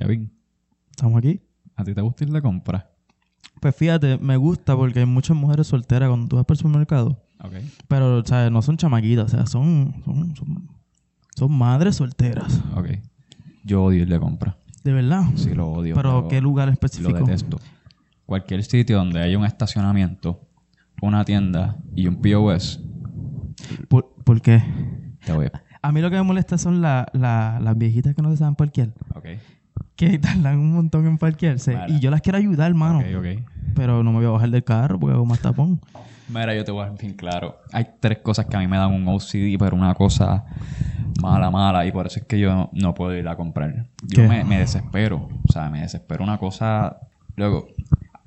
Kevin, ¿Estamos aquí? ¿a ti te gusta ir de compra? Pues fíjate, me gusta porque hay muchas mujeres solteras cuando tú vas por el supermercado. Ok. Pero, ¿sabes? No son chamaquitas, o sea, son, son, son, son madres solteras. Ok. Yo odio ir de compra. De verdad. Sí, lo odio. pero, ¿qué lugar Lo específico? detesto. Cualquier sitio donde haya un estacionamiento, una tienda y un POS, ¿Por, por qué? te voy a... A mí lo que me molesta son la- la- las viejitas que no se saben parquear. Ok. Que tardan un montón en parquearse. Mala. Y yo las quiero ayudar, hermano. Ok, ok. Pero no me voy a bajar del carro porque hago más tapón. Mira, yo te voy a bien claro. Hay tres cosas que a mí me dan un OCD, pero una cosa mala, mala, y por eso es que yo no puedo ir a comprar. Yo me, me desespero. O sea, me desespero una cosa. Luego,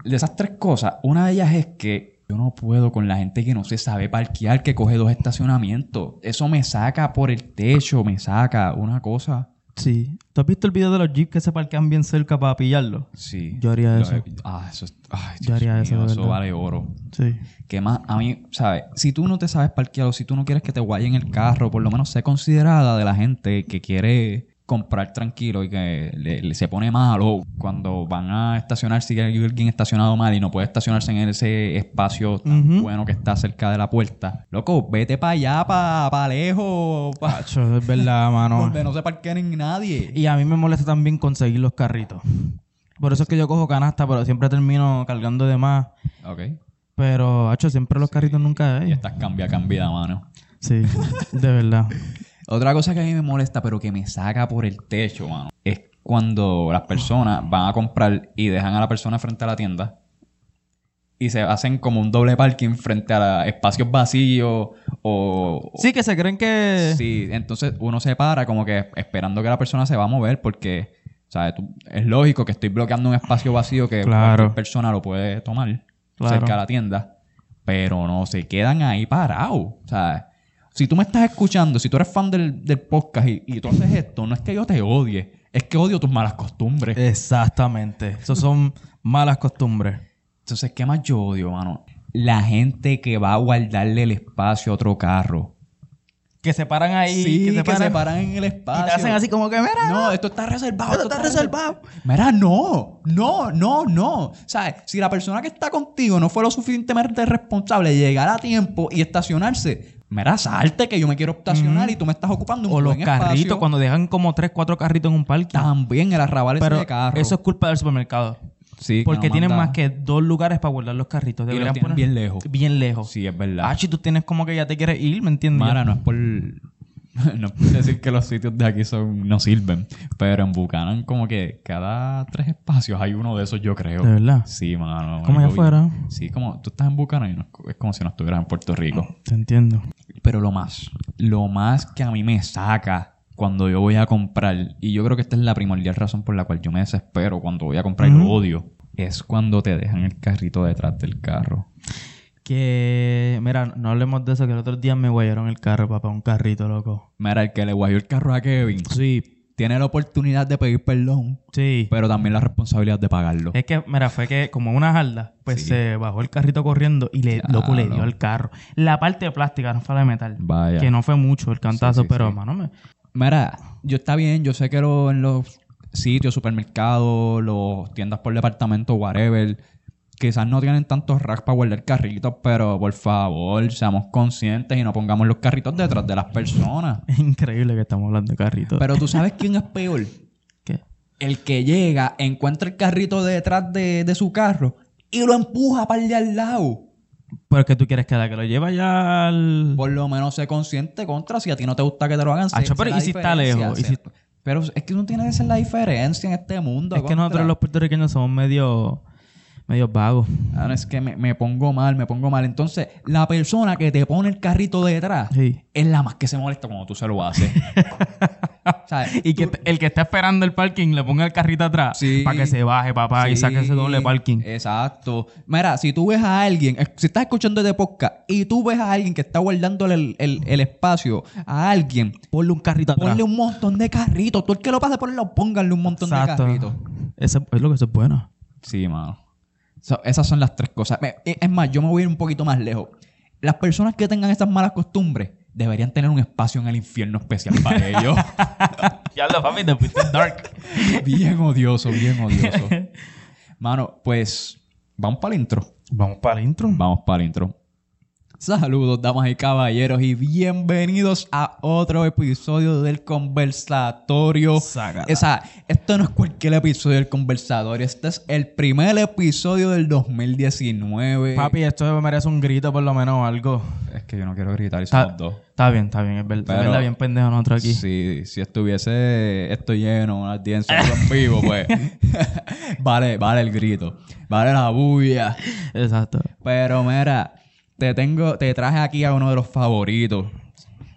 de esas tres cosas, una de ellas es que yo no puedo con la gente que no se sabe parquear, que coge dos estacionamientos. Eso me saca por el techo, me saca una cosa. Sí. ¿Tú has visto el video de los jeeps que se parquean bien cerca para pillarlo? Sí. Yo haría eso. he- Ah, eso es. Ay, Yo haría mío, eso, de Eso vale oro. Sí. Que más, a mí, ¿sabes? Si tú no te sabes parquear o si tú no quieres que te guayen el carro, por lo menos sé considerada de la gente que quiere comprar tranquilo y que le, le se pone malo cuando van a estacionar, si hay alguien estacionado mal y no puede estacionarse en ese espacio tan bueno que está cerca de la puerta. Loco, vete para allá, para pa lejos, pa- Pacho, es verdad, mano. donde no se parqueen nadie. Y a mí me molesta también conseguir los carritos. Por eso es que yo cojo canasta, pero siempre termino cargando de más. Ok. Pero, hacho, siempre los carritos nunca Y hay. estás cambia, cambia, mano. Sí, de verdad. Otra cosa que a mí me molesta, pero que me saca por el techo, mano, es cuando las personas van a comprar y dejan a la persona frente a la tienda y se hacen como un doble parking frente a espacios vacíos o... Sí, que se creen que... Sí, entonces uno se para como que esperando que la persona se va a mover porque, ¿sabes? Tú- es lógico que estoy bloqueando un espacio vacío que Claro. cualquier persona lo puede tomar Claro. cerca de la tienda, pero no se quedan ahí parados, ¿sabes? Si tú me estás escuchando, si tú eres fan del, del podcast y, y tú haces esto, no es que yo te odie, es que odio tus malas costumbres. Exactamente. Esos son malas costumbres. Entonces, ¿qué más yo odio, mano? La gente que va a guardarle el espacio a otro carro. Que se paran ahí. sí, que se paran, paran en el Y espacio. te hacen así como que, mira, No, esto está reservado. Esto está reservado. Mira, no, no, no, no. ¿Sabes? Si la persona que está contigo no fue lo suficientemente responsable de llegar a tiempo y estacionarse, mira, salte que yo me quiero estacionar y tú me estás ocupando un o los carritos, espacio. cuando dejan como tres, cuatro carritos en un parque. También el arrabal ese Pero de carro. eso es culpa del supermercado. sí, Porque no tienen manda- más que dos lugares para guardar los carritos. Y los Deberían poner bien lejos. Bien lejos. Sí, es verdad. Ah, si tú tienes como que ya te quieres ir, ¿me entiendes? Mara, no es por... No por decir que los sitios de aquí son no sirven, pero en Buchanan como que cada tres espacios hay uno de esos, yo creo. ¿De verdad? Sí, mano. Como allá afuera. Sí, como tú estás en Buchanan y no es- como si no estuvieras en Puerto Rico. Te entiendo. Pero lo más, lo más que a mí me saca cuando yo voy a comprar, y yo creo que esta es la primordial razón por la cual yo me desespero cuando voy a comprar y lo odio, es cuando te dejan el carrito detrás del carro. Que, mira, no hablemos de eso, que el otro día me guayaron el carro, papá, un carrito, loco. Mira, el que le guayó el carro a Kevin Sí, tiene la oportunidad de pedir perdón, sí. pero también la responsabilidad de pagarlo. Es que, mira, fue que como una jarda, pues Sí. se bajó el carrito corriendo y le, loco, le dio al carro. La parte de plástica, no fue la de metal. Vaya. Que no fue mucho el cantazo, Sí, sí, pero, mano, me... Mira, yo está bien, yo sé que lo- en los sitios, supermercados, los tiendas por departamento, whatever, quizás no tienen tantos racks para guardar carritos, pero por favor, seamos conscientes y no pongamos los carritos detrás de las personas. es increíble que estamos hablando de carritos. Pero tú sabes quién es peor. ¿Qué? El que llega, encuentra el carrito detrás de, de su carro y lo empuja para el de al lado. Pero es que tú quieres que la que lo lleva ya al... Por lo menos sé consciente contra si a ti no te gusta que te lo hagan. pero ¿y si está lejos? ¿Y si- Pero es que no tiene que ser la diferencia en este mundo. Es que nosotros los puertorriqueños somos medio... medio vagos. Ah, no, es que me, me pongo mal, me pongo mal. Entonces, la persona que te pone el carrito detrás Sí. es la más que se molesta cuando tú se lo haces. ¿Sabes? Y que Tú- el que está esperando el parking le ponga el carrito atrás Sí. para que se baje, papá, y saque ese doble parking. Exacto. Mira, si tú ves a alguien, si estás escuchando este podcast y tú ves a alguien que está guardándole el, el- el espacio a alguien, Ponle un carrito atrás. ponle un montón de carritos. Tú el que lo pase por el lado, pónganle un montón de carritos. Eso es lo que eso es bueno. Sí, mano. So, esas son las tres cosas. Eh, Es más, yo me voy a ir un poquito más lejos. Las personas que tengan estas malas costumbres deberían tener un espacio en el infierno especial para ellos. Ya lo papi, te fuiste dark. Bien odioso, bien odioso. Mano, pues vamos para el intro. Vamos para el intro. Vamos para el intro. Saludos, damas y caballeros, y bienvenidos a otro episodio del conversatorio. Sácala. Esa, esto no es cualquier episodio del conversatorio, este es el primer episodio del 2019. Papi, esto me merece un grito por lo menos o algo. Es que yo no quiero gritar, y Está, somos dos. está bien, está bien. Es verdad, Pero- es verdad, bien pendejo nosotros aquí. Si, si estuviese esto lleno, una audiencia en vivo, pues vale, vale el grito, vale la bulla. Exacto. Pero mira, te tengo, te traje aquí a uno de los favoritos.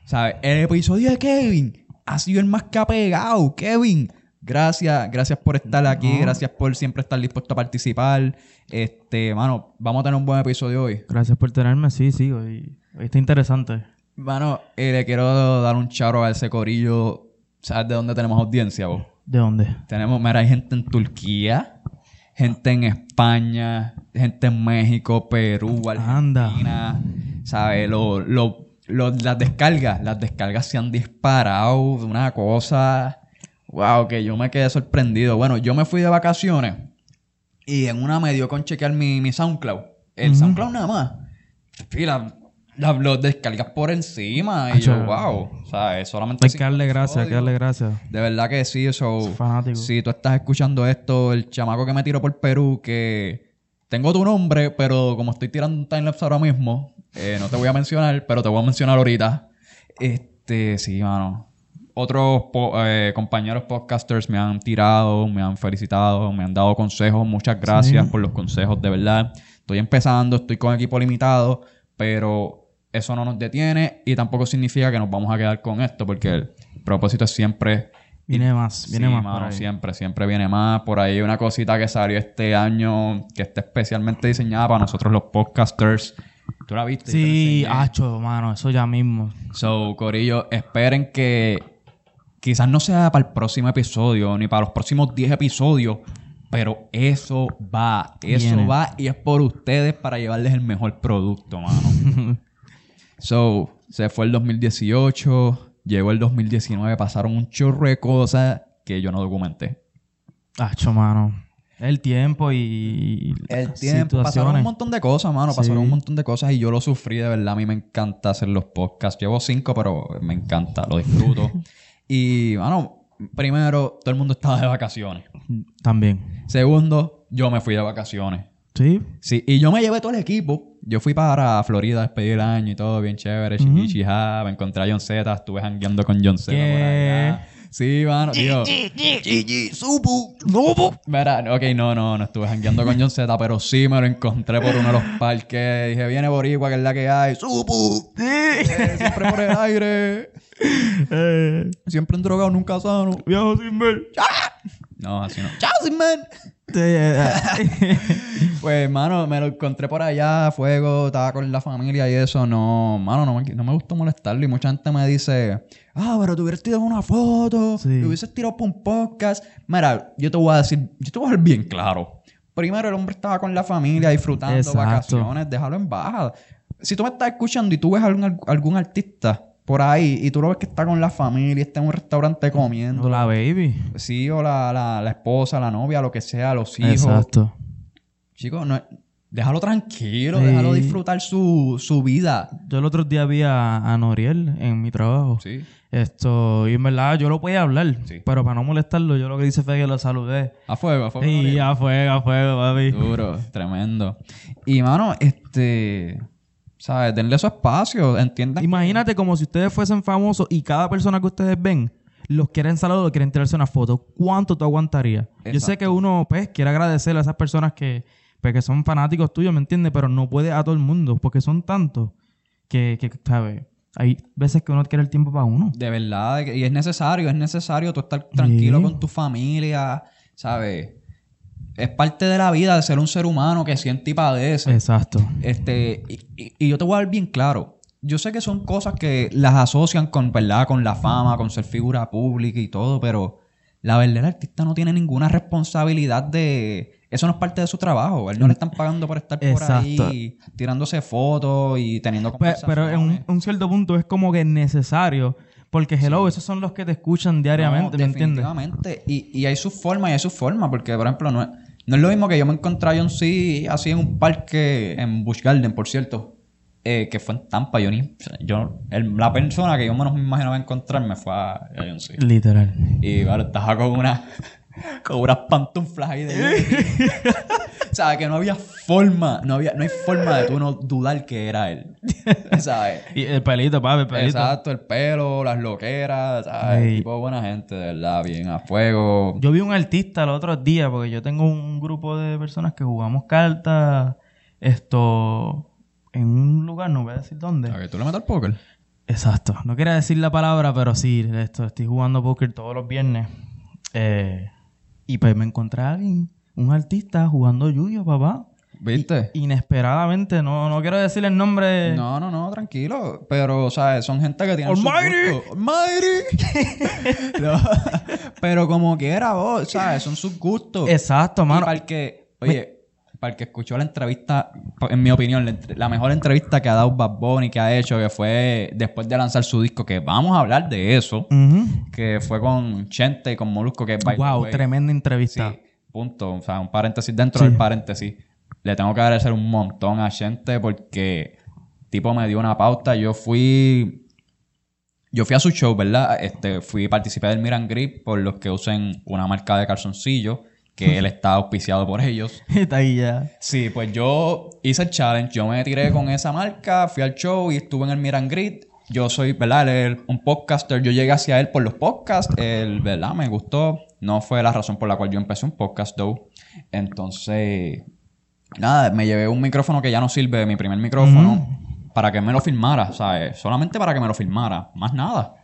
¿Sabes? El episodio de Kevin ha sido el más que ha pegado. Kevin, gracias, gracias por estar aquí, No. gracias por siempre estar dispuesto a participar. Este, mano, vamos a tener un buen episodio hoy. Gracias por tenerme. Sí, sí, hoy, hoy está interesante. Mano, eh, le quiero dar un charo a ese corillo. ¿Sabes de dónde tenemos audiencia, vos? ¿De dónde? Tenemos, mira, hay gente en Turquía, gente en España, gente en México, Perú, Anda. Argentina. ¿Sabes? Lo, lo- lo- las descargas, las descargas se han disparado de una cosa. Wow, que yo me quedé sorprendido. Bueno, yo me fui de vacaciones y en una me dio con chequear mi, mi SoundCloud. El. SoundCloud nada más. Mira, las los descargas por encima. Y yo, wow. O sea, es solamente. Hay que darle gracias, hay que darle gracias. De verdad que sí, eso. Fanático. Si tú estás escuchando esto, el chamaco que me tiró por Perú, que tengo tu nombre, pero como estoy tirando un timelapse ahora mismo, eh, no te voy a mencionar, pero te voy a mencionar ahorita. Este, sí, mano. Otros po- eh, compañeros podcasters me han tirado, me han felicitado, me han dado consejos. Muchas gracias Sí. por los consejos, de verdad. Estoy empezando, estoy con equipo limitado, pero eso no nos detiene y tampoco significa que nos vamos a quedar con esto, porque el propósito es siempre Viene más, viene Sí, más. mano, por ahí. siempre, siempre viene más. Por ahí una cosita que salió este año que está especialmente diseñada para nosotros los podcasters. ¿Tú la viste? Sí, hacho, mano, eso ya mismo. So, Corillo, esperen que quizás no sea para el próximo episodio ni para los próximos 10 episodios, pero eso va, eso Viene. va y es por ustedes para llevarles el mejor producto, mano. so, se fue el 2018, llegó el 2019, pasaron un chorro de cosas que yo no documenté. Hacho, mano. El tiempo y El tiempo, pasaron un montón de cosas, mano. Pasaron un montón de cosas y yo lo sufrí de verdad. A mí me encanta hacer los podcasts. Llevo cinco, pero me encanta, lo disfruto. y, mano, primero, todo el mundo estaba de vacaciones. También. Segundo, yo me fui de vacaciones. Sí. Sí, y yo me llevé todo el equipo. Yo fui para Florida a despedir el año y todo, bien chévere, chija. Me encontré a John Z, estuve jangueando con John Z por ¿Qué? allá. Sí, mano, tío. Gigi, supu. Mira, ok, no, no, no estuve jangueando con John Z, pero sí me lo encontré por uno de los parques. Dije, viene Boricua, que es la que hay. Supu. Eh, siempre por el aire. Eh, Siempre en drogado, nunca sano. viajo sin ver. No, así no. ¡Chao, sin man! Eh, eh. Pues, mano, me lo encontré por allá, fuego, estaba con la familia y eso. No, mano, no me, no me gustó molestarlo. Y mucha gente me dice, ah, pero te hubieras tirado una foto, Sí. te hubieses tirado por un podcast. Mira, yo te voy a decir, yo te voy a dejar bien claro. Primero, el hombre estaba con la familia disfrutando Exacto. vacaciones, déjalo en baja. Si tú me estás escuchando y tú ves algún, algún artista por ahí y tú lo ves que está con la familia, está en un restaurante comiendo, La baby. sí, o la, la, la esposa, la novia, lo que sea, los hijos. Exacto. Chicos, no, déjalo tranquilo, Sí. déjalo disfrutar su, su vida. Yo el otro día vi a, a Noriel en mi trabajo. Sí. Esto, y en verdad yo lo podía hablar, Sí. pero para no molestarlo, yo lo que hice fue que lo saludé. A fuego, a fuego. Y Gabriel. a fuego, a fuego, papi. Duro, tremendo. Y, mano, este... ¿Sabes? Denle su espacio, entiendan. Imagínate como si ustedes fuesen famosos y cada persona que ustedes ven los quieren saludar o quieren tirarse una foto. ¿Cuánto tú aguantarías? Yo sé que uno, pues, quiere agradecerle a esas personas que, pues, que son fanáticos tuyos, ¿me entiendes? Pero no puede a todo el mundo porque son tantos que, que ¿sabes? Hay veces que uno quiere el tiempo para uno. De verdad, y es necesario, es necesario tú estar tranquilo Sí. con tu familia, ¿sabes? Es parte de la vida de ser un ser humano que siente y padece. Exacto. Este, y, y- y yo te voy a dar bien claro. Yo sé que son cosas que las asocian con, ¿verdad? Con la fama, con ser figura pública y todo, pero la verdad el artista no tiene ninguna responsabilidad de... Eso no es parte de su trabajo. A él no le están pagando por estar por ahí tirándose fotos y teniendo Pe- Pero, en un, conversaciones. un cierto punto es como que necesario Porque, hello, esos son los que te escuchan diariamente, No, ¿me entiendes? definitivamente. Y, y hay sus formas y hay sus formas. Porque, por ejemplo, no es, no es lo mismo que yo me encontré a John C. así en un parque en Busch Garden, por cierto. eh, que fue en Tampa. Yo ni... Yo, el- la persona que yo menos me imaginaba encontrarme fue a, a John C. Literal. Y bueno, estaba con una... Con unas pantuflas ahí de... o sea, que no había forma... No, había, no hay forma de tú no dudar que era él. ¿Sabes? Y el pelito, papi, el pelito. Exacto, el pelo, las loqueras, ¿sabes? Ey. Tipo buena gente, de verdad, bien a fuego. Yo vi un artista el otro día, porque yo tengo un grupo de personas que jugamos cartas, esto, en un lugar, no voy a decir dónde. ¿A que tú le metes al póker? Exacto. No quería decir la palabra, pero sí, esto, estoy jugando póker todos los viernes. Eh, y pues me encontré a alguien, un artista jugando Yuyo, papá. ¿Viste? Inesperadamente, no, no quiero decir el nombre. No, no, no, tranquilo. Pero, o sea, son gente que tiene Almighty. Almighty. No, Pero como quiera vos, ¿sabes? Son sus gustos. Exacto, Y mano. para el que, oye, para el que escuchó la entrevista, en mi opinión, la, mejor entrevista que ha dado Bad Bunny, que ha hecho, que fue después de lanzar su disco, que vamos a hablar de eso, que fue con Chente y con Molusco, que the Wow, tremenda entrevista. Sí, punto. O sea, un paréntesis dentro Sí. del paréntesis. Le tengo que agradecer un montón a Chente porque tipo me dio una pauta. Yo fui. Yo fui a su show, ¿verdad? Este, fui participé del Miran Grip por los que usen una marca de calzoncillo, que él está auspiciado por ellos. Está ahí ya. Sí, pues yo hice el challenge, yo me tiré con esa marca, fui al show y estuve en el Miran Grid. Yo soy, ¿verdad? Él es un podcaster, yo llegué hacia él por los podcasts, él, ¿verdad? Me gustó. No fue la razón por la cual yo empecé un podcast, though. Entonces, nada, me llevé un micrófono que ya no sirve, mi primer micrófono, para que me lo filmara, ¿sabes? Solamente para que me lo filmara, más nada.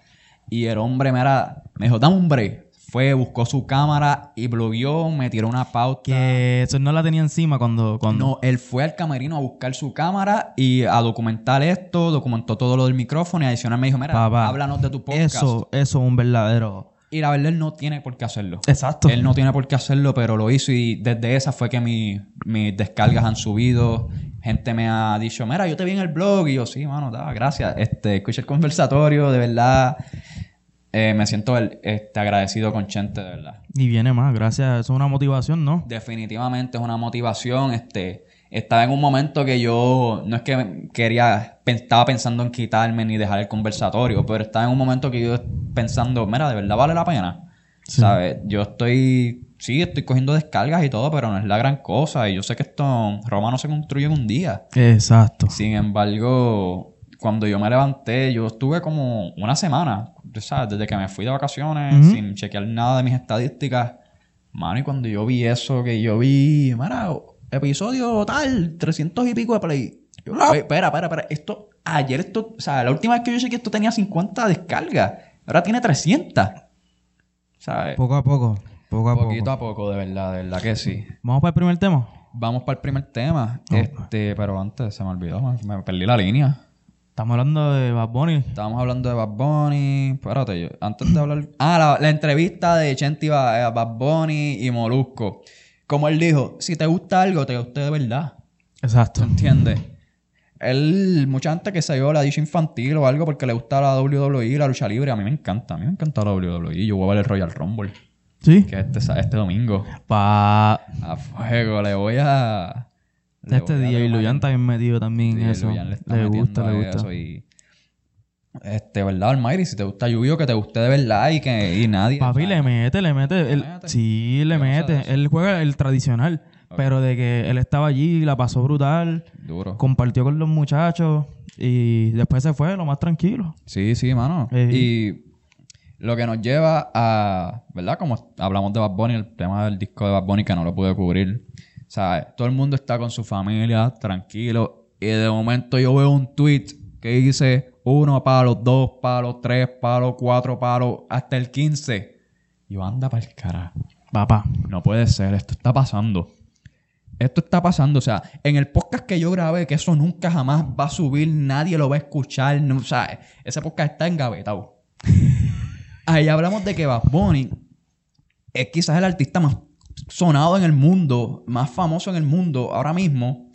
Y el hombre me, era, me dijo, dame un break. Fue, buscó su cámara y blogueó, me tiró una pauta. Que eso no la tenía encima cuando... cuando... No, él fue al camerino a buscar su cámara y a documentar esto, documentó todo lo del micrófono y adicional me dijo, mira, Papá, háblanos de tu podcast. Eso, eso es un verdadero... Y la verdad, él no tiene por qué hacerlo. Exacto. Él no tiene por qué hacerlo, pero lo hizo y desde esa fue que mi- mis descargas han subido. Gente me ha dicho, mira, yo te vi en el blog. Y yo, sí, mano, da, gracias. Este, escuché el conversatorio, de verdad. Eh, me siento este, agradecido con Chente, de verdad. Y viene más, gracias. Eso es una motivación, ¿no? definitivamente es una motivación. Este, estaba en un momento que yo no es que quería, estaba pensando en quitarme ni dejar el conversatorio, pero estaba en un momento que yo pensando, mira, de verdad vale la pena. Sí. ¿Sabes? Yo estoy, sí, estoy cogiendo descargas y todo, pero no es la gran cosa. Y yo sé que esto, Roma no se construye en un día. Exacto. Sin embargo, cuando yo me levanté, yo estuve como una semana, ¿sabes? Desde que me fui de vacaciones, sin chequear nada de mis estadísticas. Mano, y cuando yo vi eso, que yo vi, mira, episodio tal, 300 y pico de play. Yo, "Oye, espera, espera, espera. Esto, ayer esto, o sea, la última vez que yo chequeé esto tenía 50 descargas. Ahora tiene 300. ¿Sabes? Poco a poco. Poco a Poquito poco. a poco, de verdad, de verdad que sí. Vamos para el primer tema. Vamos para el primer tema. Este, pero antes se me olvidó, me perdí la línea. Estamos hablando de Bad Bunny. Estábamos hablando de Bad Bunny. Espérate, yo, antes de hablar. Ah, la, la entrevista de Chenti a a Bad Bunny y Molusco. Como él dijo, si te gusta algo, te gusta de verdad. Exacto. ¿Entiendes? Él, mucha gente que se dio la dicha infantil o algo porque le gusta la WWE, la lucha libre. A mí me encanta. A mí me encanta la WWE. Yo voy a ver el Royal Rumble, ¿Sí? que es este, este domingo. Pa... A fuego, le voy a. le Este tomar- Luyan también metido también en eso. Le Le gusta, le gusta. eso y... Este, ¿verdad, Almighty? Si te gusta Lluvio, que te guste de verdad y que y nadie... Papi, le mete, le mete. él- mete? Sí, le mete. Él juega el tradicional. Pero de que él estaba allí, la pasó brutal, Duro. compartió con los muchachos y después se fue lo más tranquilo. Sí, sí, mano. Eh. Y lo que nos lleva a... ¿Verdad? Como hablamos de Bad Bunny, el tema del disco de Bad Bunny que no lo pude cubrir. O sea, todo el mundo está con su familia, tranquilo. Y de momento yo veo un tweet que dice uno palos, dos palos, tres palos, cuatro palos, hasta el 15. Y yo, anda para el carajo. Papá. No puede ser, esto está pasando. Esto está pasando, o sea, en el podcast que yo grabé, que eso nunca jamás va a subir, nadie lo va a escuchar, no, o sea, ese podcast está engavetado. Ahí hablamos de que Bad Bunny es quizás el artista más sonado en el mundo, más famoso en el mundo ahora mismo,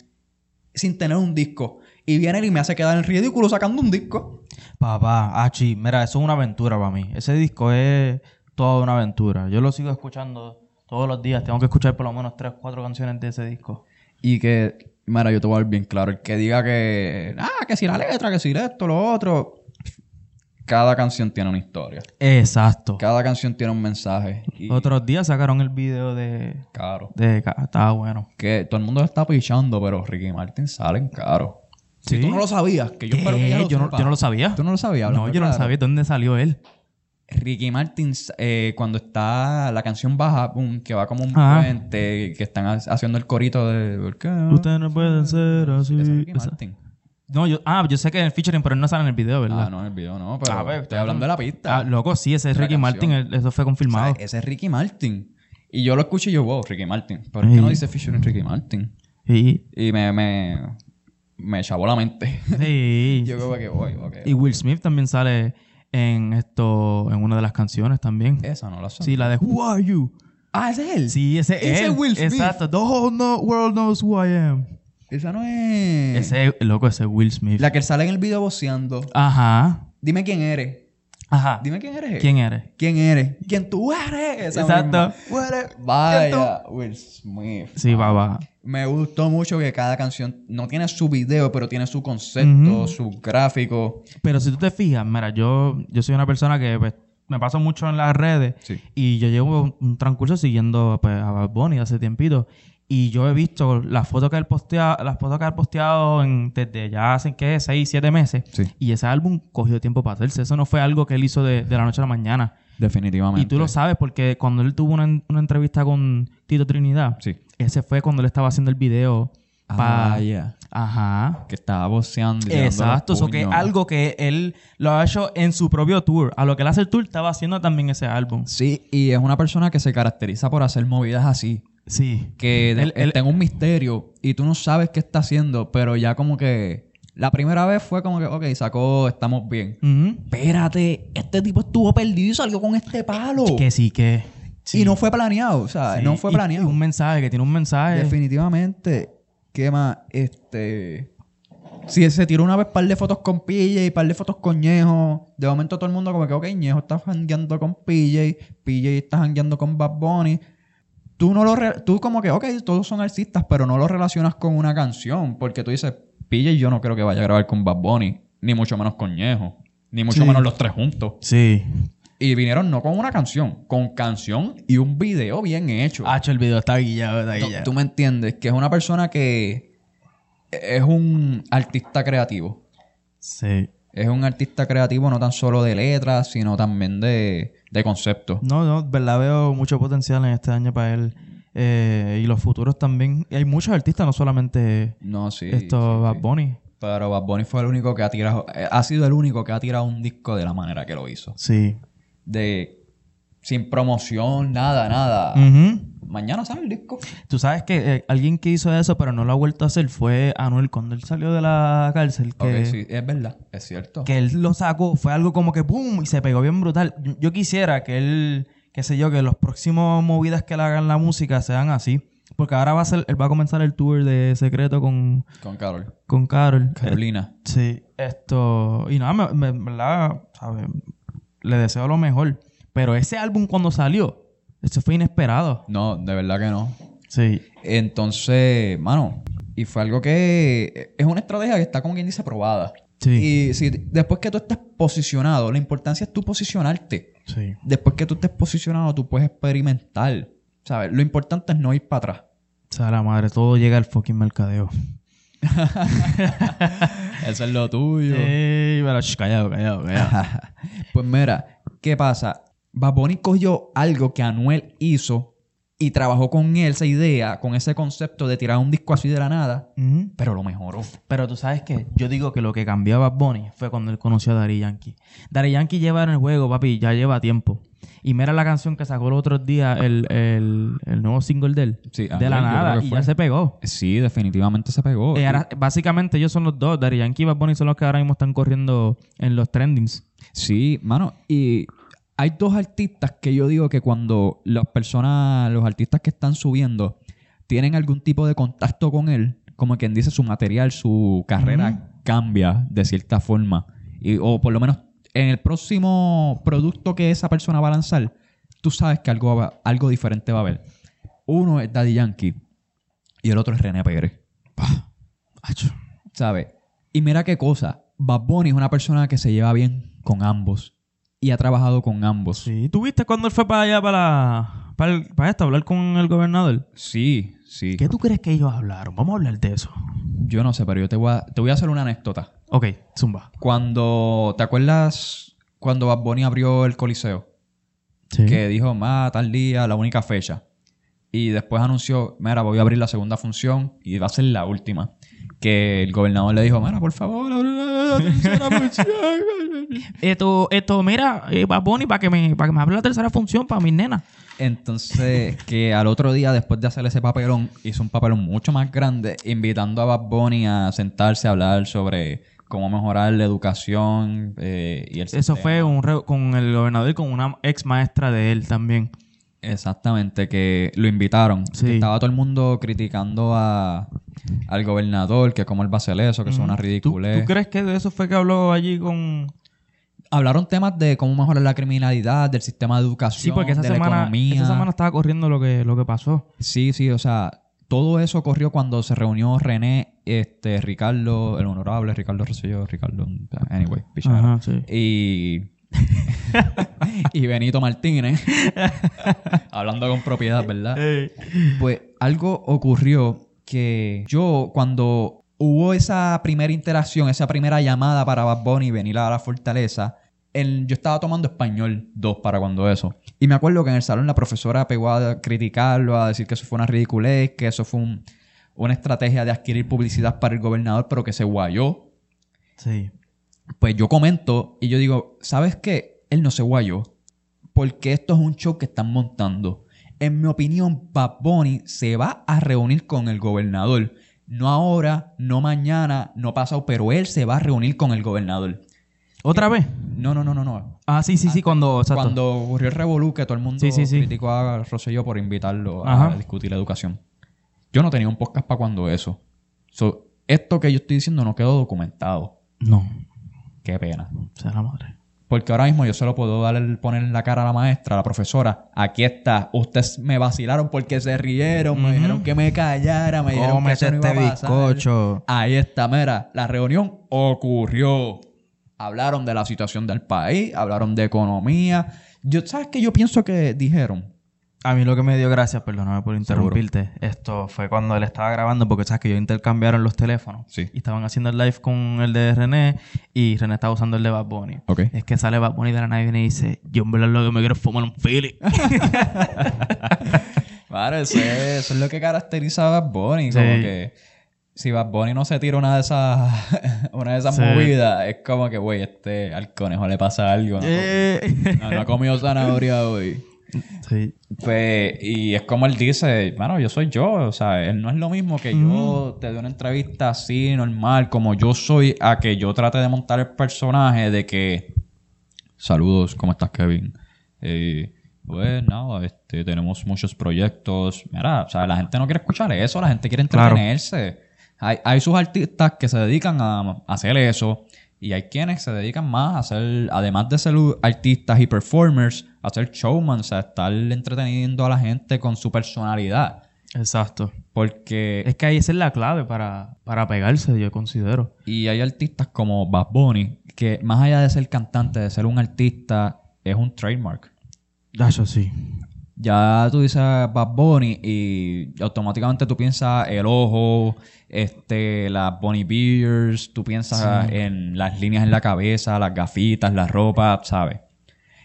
sin tener un disco. Y viene él y me hace quedar en ridículo sacando un disco. Papá, Achi, mira, eso es una aventura para mí. Ese disco es toda una aventura. Yo lo sigo escuchando todos los días. Tengo que escuchar por lo menos tres, cuatro canciones de ese disco. Y que, mira, yo te voy a ver bien claro. El que diga que, ah, que si la letra, que si esto, lo otro. Cada canción tiene una historia. Exacto. Cada canción tiene un mensaje. Y, Otros días sacaron el video de... Caro. de estaba bueno. Que todo el mundo está pichando, pero Ricky Martin salen caro. Si ¿Sí? tú no lo sabías, que yo ¿Qué? espero que ya lo yo, no, yo no lo sabía. ¿Tú no lo sabías? No, yo no lo sabía. ¿Dónde salió él? Ricky Martin, eh, cuando está la canción baja, boom, que va como un Ajá. puente, que están ha- haciendo el corito de... Ustedes no pueden ser así. Es Ricky Esa- Martin. No, yo, ah, yo sé que en el featuring, pero él no sale en el video, ¿verdad? Ah, no, en el video no, pero A ver, estoy hablando de la pista. Ah, loco, sí, ese es Ricky Martin, el- eso fue O confirmado. sea, ese es Ricky Martin. Y yo lo escucho y yo, wow, Ricky Martin. Pero es que Sí. no dice featuring Ricky Martin. Sí. Y me, me, me chavó la mente. Sí. yo creo que voy, ok. Y Will Smith también sale en esto, en una de las canciones también. Esa no la sé. Sí, la de Who Are You? Ah, ese es él. Sí, ese, Ese es él. es Will Smith. Exacto. The whole no- world knows who I am. Esa no es. Ese, loco, ese es Will Smith. La que sale en el video voceando. Ajá. Dime quién eres. Ajá. Dime quién eres. ¿Quién eres? ¿Quién eres? ¿Quién tú eres? Esa Exacto. eres? Vaya, Will Smith. Sí, papá. Me gustó mucho que cada canción no tiene su video, pero tiene su concepto, su gráfico. Pero si tú te fijas, mira, yo, yo soy una persona que pues, me paso mucho en las redes Sí. y yo llevo un transcurso siguiendo pues, a Bad Bunny hace tiempito y yo he visto las fotos que él postea, las fotos que él posteado en- desde ya hace, ¿qué? 6, 7 meses Sí. y ese álbum cogió tiempo para hacerse. Eso no fue algo que él hizo de, de la noche a la mañana. Definitivamente. Y tú lo sabes porque cuando él tuvo una, una entrevista con Tito Trinidad, Sí. ese fue cuando él estaba haciendo el video para... Ah, ya. Ajá. Que estaba los Exacto, eso que algo que él lo ha hecho en su propio tour. A lo que él hace el tour, estaba haciendo también ese álbum. Sí, y es una persona que se caracteriza por hacer movidas así. Sí. Que Él- él- está en un misterio y tú no sabes qué está haciendo, pero ya como que. La primera vez fue como que, ok, sacó, estamos bien. Ujú. Espérate, este tipo estuvo perdido y salió con este palo. Que sí, que. sí. Y no fue planeado, o sea, Sí. no fue planeado. y un mensaje, que tiene un mensaje. Definitivamente. ¿Qué más? Este. Si se tiró una vez par de fotos con PJ y par de fotos con Ñejo, de momento todo el mundo como que, ok, Ñejo está jangueando con PJ, PJ está jangueando con Bad Bunny. Tú no lo tú como que, ok, todos son artistas, pero no lo relacionas con una canción, porque tú dices, PJ yo no creo que vaya a grabar con Bad Bunny, ni mucho menos con Ñejo, ni mucho Sí. menos los tres juntos. Sí. Y vinieron no con una canción, con canción y un video bien hecho. Hacho, el video está guillado, está guillado. Tú me entiendes, que es una persona que es un artista creativo. Sí. Es un artista creativo no tan solo de letras, sino también de, de conceptos. No, no, verdad veo mucho potencial en este año para él. Eh, y los futuros también. Y hay muchos artistas, no solamente No, sí. esto sí, Bad sí. Bunny. Pero Bad Bunny fue el único que ha tirado, eh, ha sido el único que ha tirado un disco de la manera que lo hizo. Sí. De sin promoción, nada, nada. Ujú. Mañana sale el disco. Tú sabes que eh, alguien que hizo eso, pero no lo ha vuelto a hacer, fue Anuel cuando él salió de la cárcel. Que, sí, es verdad, es cierto. que él lo sacó, fue algo como que ¡boom! y se pegó bien brutal. Yo, yo quisiera que él, qué sé yo, que los próximos movidas que le hagan la música sean así. Porque ahora va a ser, él va a comenzar el tour de secreto con, Con Carol. con Carol. Carolina. Eh, sí, esto. Y nada, me, me- en verdad, ¿sabes? Le deseo lo mejor. Pero ese álbum cuando salió, eso fue inesperado. No, de verdad que no. Sí. Entonces, mano, y fue algo que es una estrategia que está como quien dice probada. Sí. Y si después que tú estés posicionado, la importancia es tú posicionarte. Sí. Después que tú estés posicionado, tú puedes experimentar. ¿Sabes? Lo importante es no ir para atrás. O sea, la madre, todo llega al fucking mercadeo. Eso es lo tuyo. Sí, pero shh, callado, callado, callado. pues mira, ¿qué pasa? Bad Bunny cogió algo que Anuel hizo y trabajó con él esa idea, con ese concepto de tirar un disco así de la nada, pero lo mejoró. Pero tú sabes que yo digo que lo que cambió a Bad Bunny fue cuando él conoció a Daddy Yankee. Daddy Yankee lleva en el juego, papi, ya lleva tiempo. Y mira la canción que sacó el otro día, el, el, el nuevo single de él. Sí, de la Anuel, yo nada. y ya se pegó. Sí, definitivamente se pegó. Eh, ahora, básicamente ellos son los dos. Daddy Yankee y Bad Bunny son los que ahora mismo están corriendo en los trendings. Sí, mano, y hay dos artistas que yo digo que cuando las personas, los artistas que están subiendo, tienen algún tipo de contacto con él, como quien dice su material, su carrera, cambia de cierta forma. Y, o por lo menos en el próximo producto que esa persona va a lanzar, tú sabes que algo, va- algo diferente va a haber. Uno es Daddy Yankee y el otro es René Pérez. ¿Sabes? Y mira qué cosa. Bad Bunny es una persona que se lleva bien con ambos. Y ha trabajado con ambos. Sí. ¿Tú viste cuando él fue para allá, para, para, para esto, hablar con el gobernador? Sí, sí. ¿Qué tú crees que ellos hablaron? Vamos a hablar de eso. Yo no sé, pero yo te voy a, te voy a hacer una anécdota. Ok, zumba. Cuando, ¿te acuerdas cuando Bad Bunny abrió el Coliseo? Sí. Que dijo, más tal día, la única fecha. Y después anunció, mira, voy a abrir la segunda función y va a ser la última. Que el gobernador le dijo, mira, por favor, abre la tercera función. Esto, esto, mira, eh, Bad Bunny, para que me, para que me hable la tercera función para mis nenas. Entonces, que al otro día, después de hacer ese papelón, hizo un papelón mucho más grande, invitando a Bad Bunny a sentarse a hablar sobre cómo mejorar la educación eh, y el Eso sistema. fue un re- con el gobernador y con una ex maestra de él también. Exactamente, que lo invitaron. Sí. Que estaba todo el mundo criticando a, al gobernador, que cómo él va a hacer eso, que son una ¿Tú, ridiculez. tú crees que de eso fue que habló allí con...? Hablaron temas de cómo mejorar la criminalidad, del sistema de educación, Sí, porque esa de la semana, economía. esa semana estaba corriendo lo que, lo que pasó. Sí, sí, o sea, todo eso ocurrió cuando se reunió René, este, Ricardo, el honorable Ricardo Rosselló, Ricardo, anyway. Ajá, sí. Y. y Benito Martínez. hablando con propiedad, ¿verdad? Pues algo ocurrió que yo, cuando hubo esa primera interacción, esa primera llamada para Bad Bunny venir a la fortaleza, el- yo estaba tomando español 2 para cuando eso. Y me acuerdo que en el salón la profesora pegó a criticarlo, a decir que eso fue una ridiculez, que eso fue un- una estrategia de adquirir publicidad para el gobernador, pero que se guayó. Sí. Pues yo comento y yo digo, ¿sabes qué? Él no se guayó. Porque esto es un show que están montando. En mi opinión, Bad Bunny se va a reunir con el gobernador. No ahora, no mañana, no pasado, pero él se va a reunir con el gobernador. ¿Otra vez? No, no, no, no, no. Ah, sí, sí, sí, cuando... exacto. Cuando ocurrió el revolú, que todo el mundo Sí, sí, sí. criticó a Rosselló por invitarlo Ajá. a discutir la educación. Yo no tenía un podcast para cuando eso. So, esto que yo estoy diciendo no quedó documentado. No. Qué pena. sea la madre. Porque ahora mismo yo se lo puedo dar el- poner en la cara a la maestra, a la profesora. Aquí está. Ustedes me vacilaron porque se rieron, me dijeron que me callara, me dijeron que eso no iba este a pasar. bizcocho. Ahí está, mira, la reunión ocurrió. Hablaron de la situación del país, hablaron de economía. Yo, ¿sabes qué yo pienso que dijeron? A mí lo que me dio gracias, perdóname por interrumpirte, esto fue cuando él estaba grabando, porque sabes que ellos intercambiaron los teléfonos. Sí. Y estaban haciendo el live con el de René y René estaba usando el de Bad Bunny. Ok. Es que sale Bad Bunny de la nave y viene y dice, yo en verdad lo que me quiero es fumar un Philly. Claro, eso es, eso es lo que caracteriza a Bad Bunny. Sí. Como que si Bad Bunny no se tira una de esas, una de esas Sí. movidas, es como que, güey, este al conejo le pasa algo. ¿no? Eh. No, no ha comido zanahoria hoy. Sí. Pues, y es como él dice, bueno, yo soy yo, o sea, él no es lo mismo que yo te dé una entrevista así, normal, como yo soy, a que yo trate de montar el personaje de que, saludos, ¿cómo estás, Kevin? Eh, pues nada, este, tenemos muchos proyectos. Mira, o sea, la gente no quiere escuchar eso, la gente quiere Claro. entretenerse. Hay, hay sus artistas que se dedican a, a hacer eso. Y hay quienes se dedican más a hacer, además de ser artistas y performers, a ser showman, o sea, estar entreteniendo a la gente con su personalidad. Exacto. Porque, Es que ahí esa es la clave para, para pegarse, yo considero. y hay artistas como Bad Bunny, que más allá de ser cantante, de ser un artista, es un trademark. Eso sí. Ya tú dices Bad Bunny y automáticamente tú piensas el ojo, este, las Bunny Beers, tú piensas en las líneas en la cabeza, las gafitas, la ropa, ¿sabes?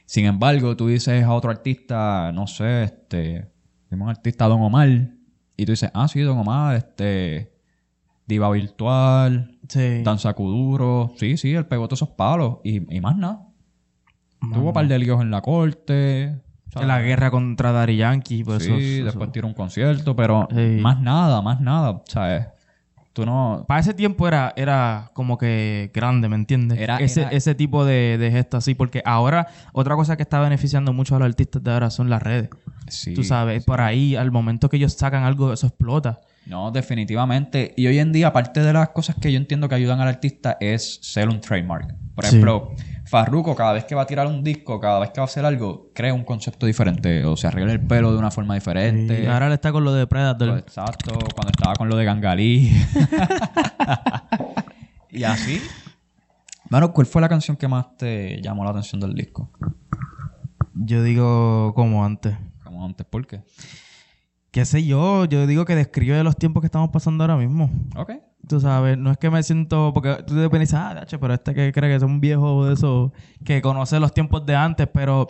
Sin embargo, tú dices a otro artista, no sé, este, un artista Don Omar, y tú dices, ah, sí, Don Omar, este, Diva Virtual, Sí. Danza Kuduro, sí, sí, él pegó todos esos palos y, y más nada. Tuvo un par de líos en la corte. ¿Sabes? La guerra contra Daddy Yankee, por sí, eso- eso- después tiró un concierto, pero Sí. más nada, más nada, ¿sabes? Tú no... Para ese tiempo era, era como que grande, ¿me entiendes? Era- ese, era- ese tipo de, de gestos así, porque ahora otra cosa que está beneficiando mucho a los artistas de ahora son las redes. Sí, Tú sabes, por ahí, al momento que ellos sacan algo, eso explota. No, definitivamente. Y hoy en día, aparte de las cosas que yo entiendo que ayudan al artista, es ser un trademark. Por Sí. Farruko, cada vez que va a tirar un disco, cada vez que va a hacer algo, crea un concepto diferente. O se arregla el pelo de una forma diferente. Y ahora él está con lo de Predator. Exacto, cuando estaba con lo de Gangalí. y así. Mano, ¿cuál fue la canción que más te llamó la atención del disco? Yo digo como antes. Como antes, ¿por qué? ¿Qué sé yo? Yo digo que describe los tiempos que estamos pasando ahora mismo. Ok. Tú sabes, no es que me siento... Porque tú te piensas, ah, dache, pero este que cree que es un viejo de eso que conoce los tiempos de antes, pero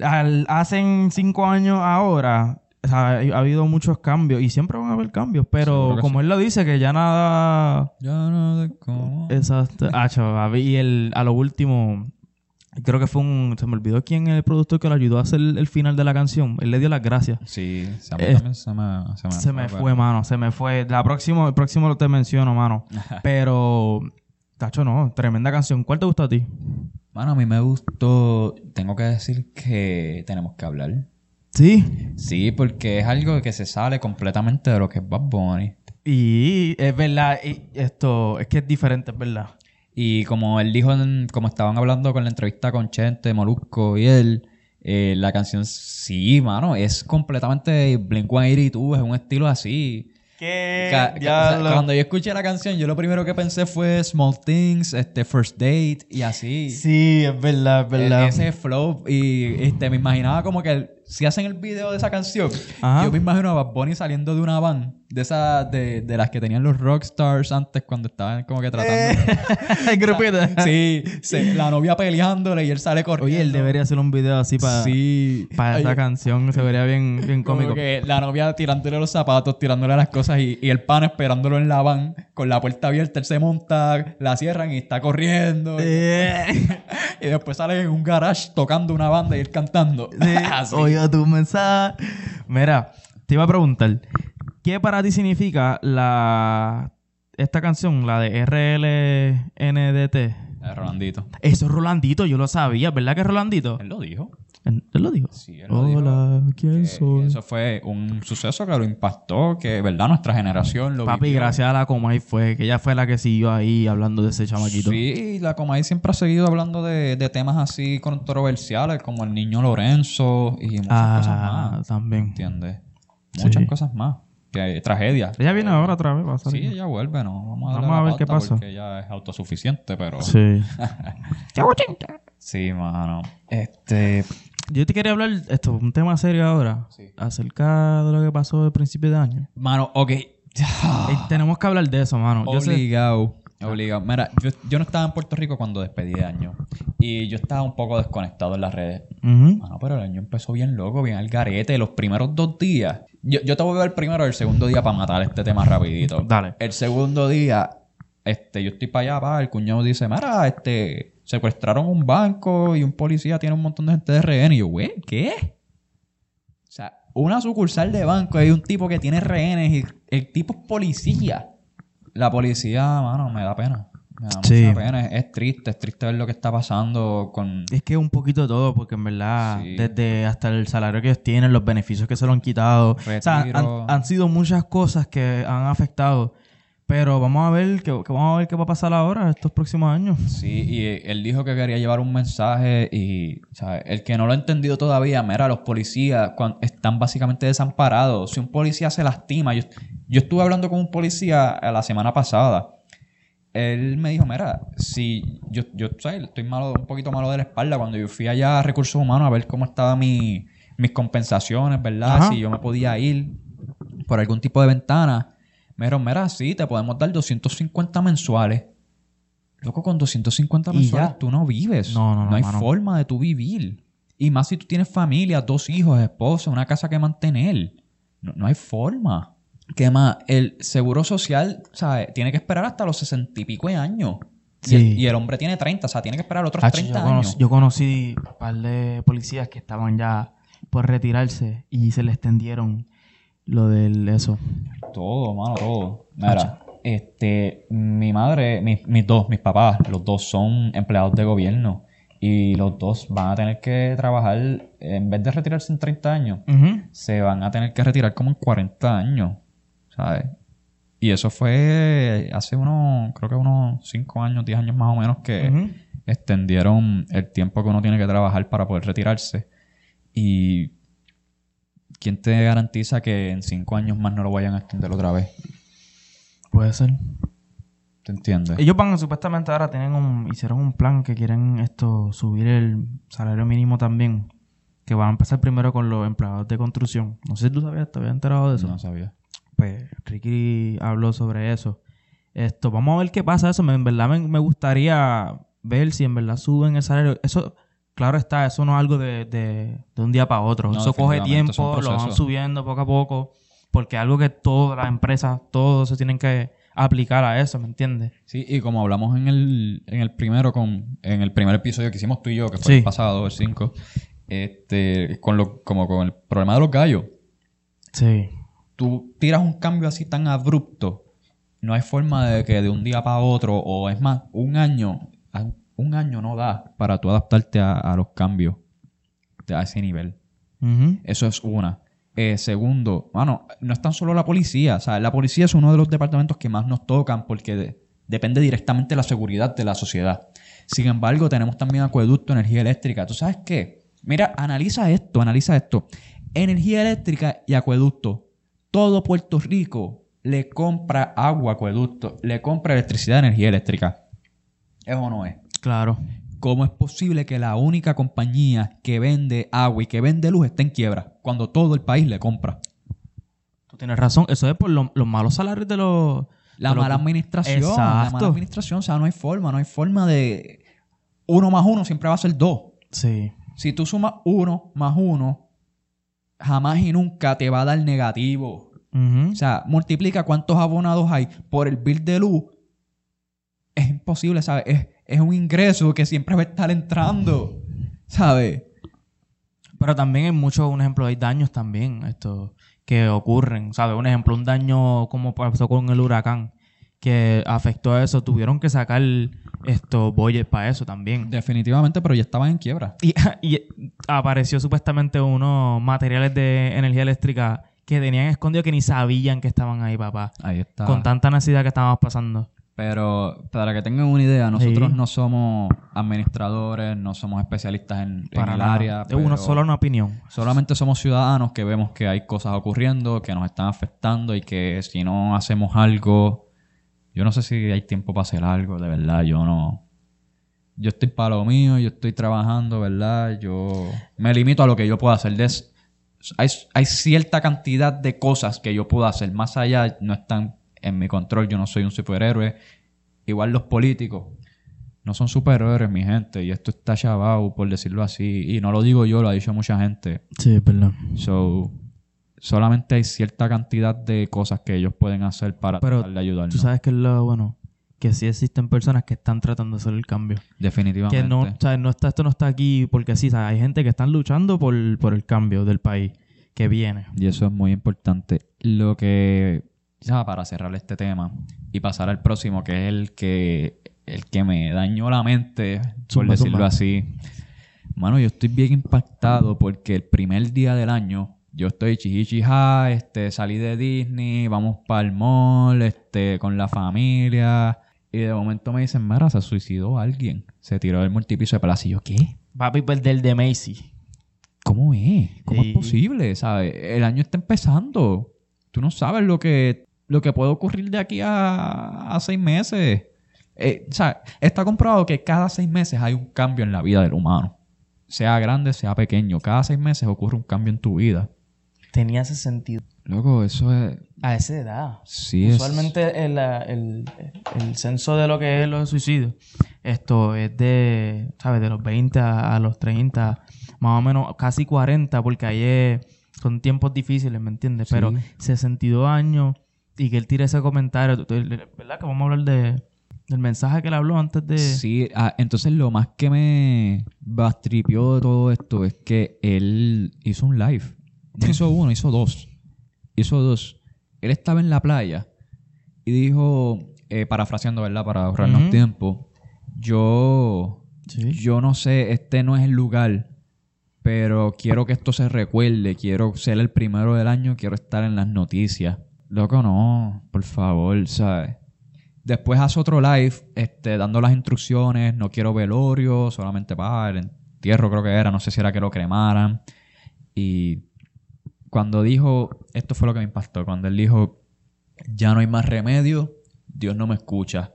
al, hacen cinco años ahora, o sea, ha habido muchos cambios y siempre van a haber cambios, pero como él lo dice, que ya nada... Ya no de cómo. Exacto. Y el, a lo último, creo que fue un... Se me olvidó quién es el productor que lo ayudó a hacer el, final de la canción. Él le dio las gracias. Sí, se- mí Eh, también se me, se me, Se me fue, mano. Se me fue. La próxima, el próximo lo te menciono, mano. Pero, tacho, no. Tremenda canción. ¿Cuál te gustó a ti? Mano, a mí me gustó. Tengo que decir que tenemos que hablar. Sí. Sí, porque es algo que se sale completamente de lo que es Bad Bunny. Y es verdad. y esto es que es diferente, es verdad. Y como él dijo, en- como estaban hablando con la entrevista con Chente, Molusco y él, eh, la canción, sí, mano, es completamente Blink-182, es un estilo así. Ca- o sea, Cuando yo escuché la canción, yo lo primero que pensé fue Small Things, este, First Date y así. Sí, es verdad, es verdad. ese flow y este, me imaginaba como que el- si hacen el video de esa canción, Ajá. yo me imagino a Bad Bunny saliendo de una van de esas de, de las que tenían los rockstars antes cuando estaban como que tratando. El grupito. Sí, sí, la novia peleándole y él sale corriendo. Oye, él debería hacer un video así para Sí. para esa Oye, canción. Se vería bien, bien como cómico. que la novia tirándole los zapatos, tirándole las cosas y, y el pan esperándolo en la van con la puerta abierta. Él se monta, la cierran y está corriendo. Eh, Y después sale en un garage tocando una banda y él cantando. sí. Así. Tu mensaje. Mira, te iba a preguntar. ¿Qué para ti significa la esta canción, la de RLNDT? Eh, Rolandito. Eso es Rolandito, yo lo sabía, ¿verdad que es Rolandito? Él lo dijo. Él lo dijo. Sí, él lo dijo. Hola, ¿quién Que soy? Eso fue un suceso que lo impactó, que, ¿verdad? Nuestra generación lo Papi, vivió. gracias a la Comay fue, que ella fue la que siguió ahí hablando de ese chamaquito. Sí, la Comay siempre ha seguido hablando de, de temas así controversiales, como el niño Lorenzo y muchas cosas ah, más. también. ¿Entiendes? Muchas Sí. cosas más. Que hay tragedia. Ella viene ahora otra vez, va a Sí, salir. ella vuelve, ¿no? Vamos a, darle Vamos a la ver qué pasa. Porque ella es autosuficiente, pero... Sí. Sí, mano. Este... Yo te quería hablar, esto, un tema serio ahora, Sí. acerca de lo que pasó al principio de año. Mano, ok. Tenemos que hablar de eso, mano. Yo sé, Obligado. Obligado. Mira, yo, yo no estaba en Puerto Rico cuando despedí de año. Y yo estaba un poco desconectado en las redes. Mano, pero el año empezó bien loco, bien al garete. Los primeros dos días. Yo, yo te voy a ver primero el segundo día para matar este tema rapidito. Dale. El segundo día, este, yo estoy para allá, pa, el cuñado dice, mira, este, secuestraron un banco y un policía tiene un montón de gente de rehén. Y yo, güey, ¿qué? O sea, una sucursal de banco hay un tipo que tiene rehenes y el tipo es policía. La policía, mano, me da pena. Me da Sí. mucha pena. Es, es triste, es triste ver lo que está pasando con... Es que un poquito de todo, porque en verdad, Sí. desde hasta el salario que ellos tienen, los beneficios que se lo han quitado. O sea, han sido muchas cosas que han afectado. Pero vamos a ver qué, que vamos a ver qué va a pasar ahora estos próximos años. Sí, y él dijo que quería llevar un mensaje y, ¿sabes? El que no lo ha entendido todavía, mira, los policías están básicamente desamparados. Si un policía se lastima, yo, yo estuve hablando con un policía eh, la semana pasada. Él me dijo, mira, si yo, yo ¿sabes? estoy malo, un poquito malo de la espalda, cuando yo fui allá a Recursos Humanos a ver cómo estaban mi, mis compensaciones, ¿verdad? Ajá. Si yo me podía ir por algún tipo de ventana. Me dijeron, mira, sí, te podemos dar 250 mensuales. Loco, con 250 Y mensuales tú no vives. No, no, no, hay mano. forma de tú vivir. Y más si tú tienes familia, dos hijos, esposa, una casa que mantener. No, no hay forma. ¿Qué más? El seguro social, ¿sabes? Tiene que esperar hasta los sesenta y pico de años. Y, Sí. el, y el hombre tiene 30, o sea, tiene que esperar otros Hacho, 30 yo, conocí, años. yo conocí un par de policías que estaban ya por retirarse y se le extendieron lo del eso. Todo, mano, todo. Mira, este, mi madre, mis, mis dos, mis papás, los dos son empleados de gobierno. Y los dos van a tener que trabajar, en vez de retirarse en 30 años, se van a tener que retirar como en 40 años. ¿sabes? Y eso fue hace unos, creo que unos 5 años, 10 años más o menos que extendieron el tiempo que uno tiene que trabajar para poder retirarse. Y ¿quién te garantiza que en 5 años más no lo vayan a extender otra vez? Puede ser. ¿Te entiendes? Ellos van, supuestamente ahora tienen un, hicieron un plan que quieren esto, subir el salario mínimo también. Que van a empezar primero con los empleados de construcción. No sé si tú sabías, te habías enterado de eso. No sabía. Pues Ricky habló sobre eso. Esto, vamos a ver qué pasa eso. Me- en verdad me, me gustaría ver si en verdad suben el salario. Eso, claro está, eso no es algo de, de- de un día para otro. No, eso coge tiempo, lo van subiendo poco a poco. Porque es algo que todas las empresas, todos se tienen que aplicar a eso, ¿me entiendes? Sí, y como hablamos en el, en el primero, con, en el primer episodio que hicimos tú y yo, que fue Sí. el pasado, el 5, este, con lo, como con el problema de los gallos, Sí. tú tiras un cambio así tan abrupto, no hay forma de que de un día para otro, o es más, un año, un año no da para tú adaptarte a, a los cambios de- a ese nivel. Eso es una. Eh, segundo, bueno, no es tan solo la policía. O sea, la policía es uno de los departamentos que más nos tocan porque de- depende directamente de la seguridad de la sociedad. Sin embargo, tenemos también acueducto, energía eléctrica. ¿Tú sabes qué? Mira, analiza esto, analiza esto. Energía eléctrica y acueducto. Todo Puerto Rico le compra agua acueducto, le compra electricidad, energía eléctrica. ¿Es o no es? Claro. ¿Cómo es posible que la única compañía que vende agua y que vende luz esté en quiebra cuando todo el país le compra? Tú tienes razón. Eso es por lo- los malos salarios de los... La de los- mala administración. La Exacto. mala administración. O sea, no hay forma, no hay forma de... Uno más uno siempre va a ser dos. Sí. Si tú sumas uno más uno, jamás y nunca te va a dar negativo. O sea, multiplica cuántos abonados hay por el bill de luz. Es imposible, ¿sabes? Es, es un ingreso que siempre va a estar entrando, ¿sabes? Pero también hay muchos, un ejemplo, hay daños también esto, que ocurren, ¿sabes? Un ejemplo, un daño como pasó con el huracán, que afectó a eso, tuvieron que sacar estos boyes para eso también. Definitivamente, pero ya estaban en quiebra. Y, y apareció supuestamente unos materiales de energía eléctrica que tenían escondido que ni sabían que estaban ahí, papá. Ahí está. Con tanta necesidad que estábamos pasando. Pero para que tengan una idea, nosotros Sí. no somos administradores, no somos especialistas en, el área. Es uno pero solo una opinión. Solamente somos ciudadanos que vemos que hay cosas ocurriendo, que nos están afectando y que si no hacemos algo, yo no sé si hay tiempo para hacer algo, de verdad, yo no. Yo estoy para lo mío, yo estoy trabajando, ¿verdad? Yo me limito a lo que yo puedo hacer. Des- hay, hay cierta cantidad de cosas que yo puedo hacer. Más allá no están en mi control. Yo no soy un superhéroe. Igual los políticos no son superhéroes, mi gente. Y esto está chavado, por decirlo así. Y no lo digo yo, lo ha dicho mucha gente. Sí, es verdad. So, solamente hay cierta cantidad de cosas que ellos pueden hacer para Pero tratar de ayudarnos. Tú sabes que es lo bueno. Que sí existen personas que están tratando de hacer el cambio. Definitivamente. Que no, o sea, no está, esto no está aquí porque sí, hay gente que están luchando por, por el cambio del país que viene. Y eso es muy importante. Lo que, ya para cerrar este tema y pasar al próximo, que es el que, el que me dañó la mente, por decirlo así. Mano, yo estoy bien impactado porque el primer día del año yo estoy chichichija, este, salí de Disney, vamos para el mall, este, con la familia. Y de momento me dicen, mira, se suicidó alguien. Se tiró del multipiso de Palacio. Y yo, ¿qué? Papi, pues del de Macy. ¿Cómo es? ¿Cómo Sí. es posible? ¿Sabes? El año está empezando. Tú no sabes lo que, lo que puede ocurrir de aquí a, a seis meses. Eh, o sea, está comprobado que cada seis meses hay un cambio en la vida del humano. Sea grande, sea pequeño. Cada seis meses ocurre un cambio en tu vida. Tenía ese sentido. Loco, eso es... A esa edad. Sí es... Usualmente el, el, el censo de lo que es los suicidios, esto es de, ¿sabes? De los 20 a, a los 30, más o menos casi 40, porque ahí es- son tiempos difíciles, ¿me entiendes? Sí. Pero 62 años y que él tire ese comentario, ¿verdad? Que vamos a hablar de, del mensaje que él habló antes de... Sí, ah, entonces lo más que me bastripió de todo esto es que él hizo un live. No hizo uno, hizo dos. Hizo dos. Él estaba en la playa y dijo, eh, parafraseando, ¿verdad? Para ahorrarnos tiempo, yo, Sí. yo no sé, este no es el lugar, pero quiero que esto se recuerde, quiero ser el primero del año, quiero estar en las noticias. Loco, no, por favor, ¿sabes? Después hace otro live, este, dando las instrucciones, no quiero velorio, solamente para el entierro creo que era, no sé si era que lo cremaran. Y cuando dijo, esto fue lo que me impactó, cuando él dijo, ya no hay más remedio, Dios no me escucha.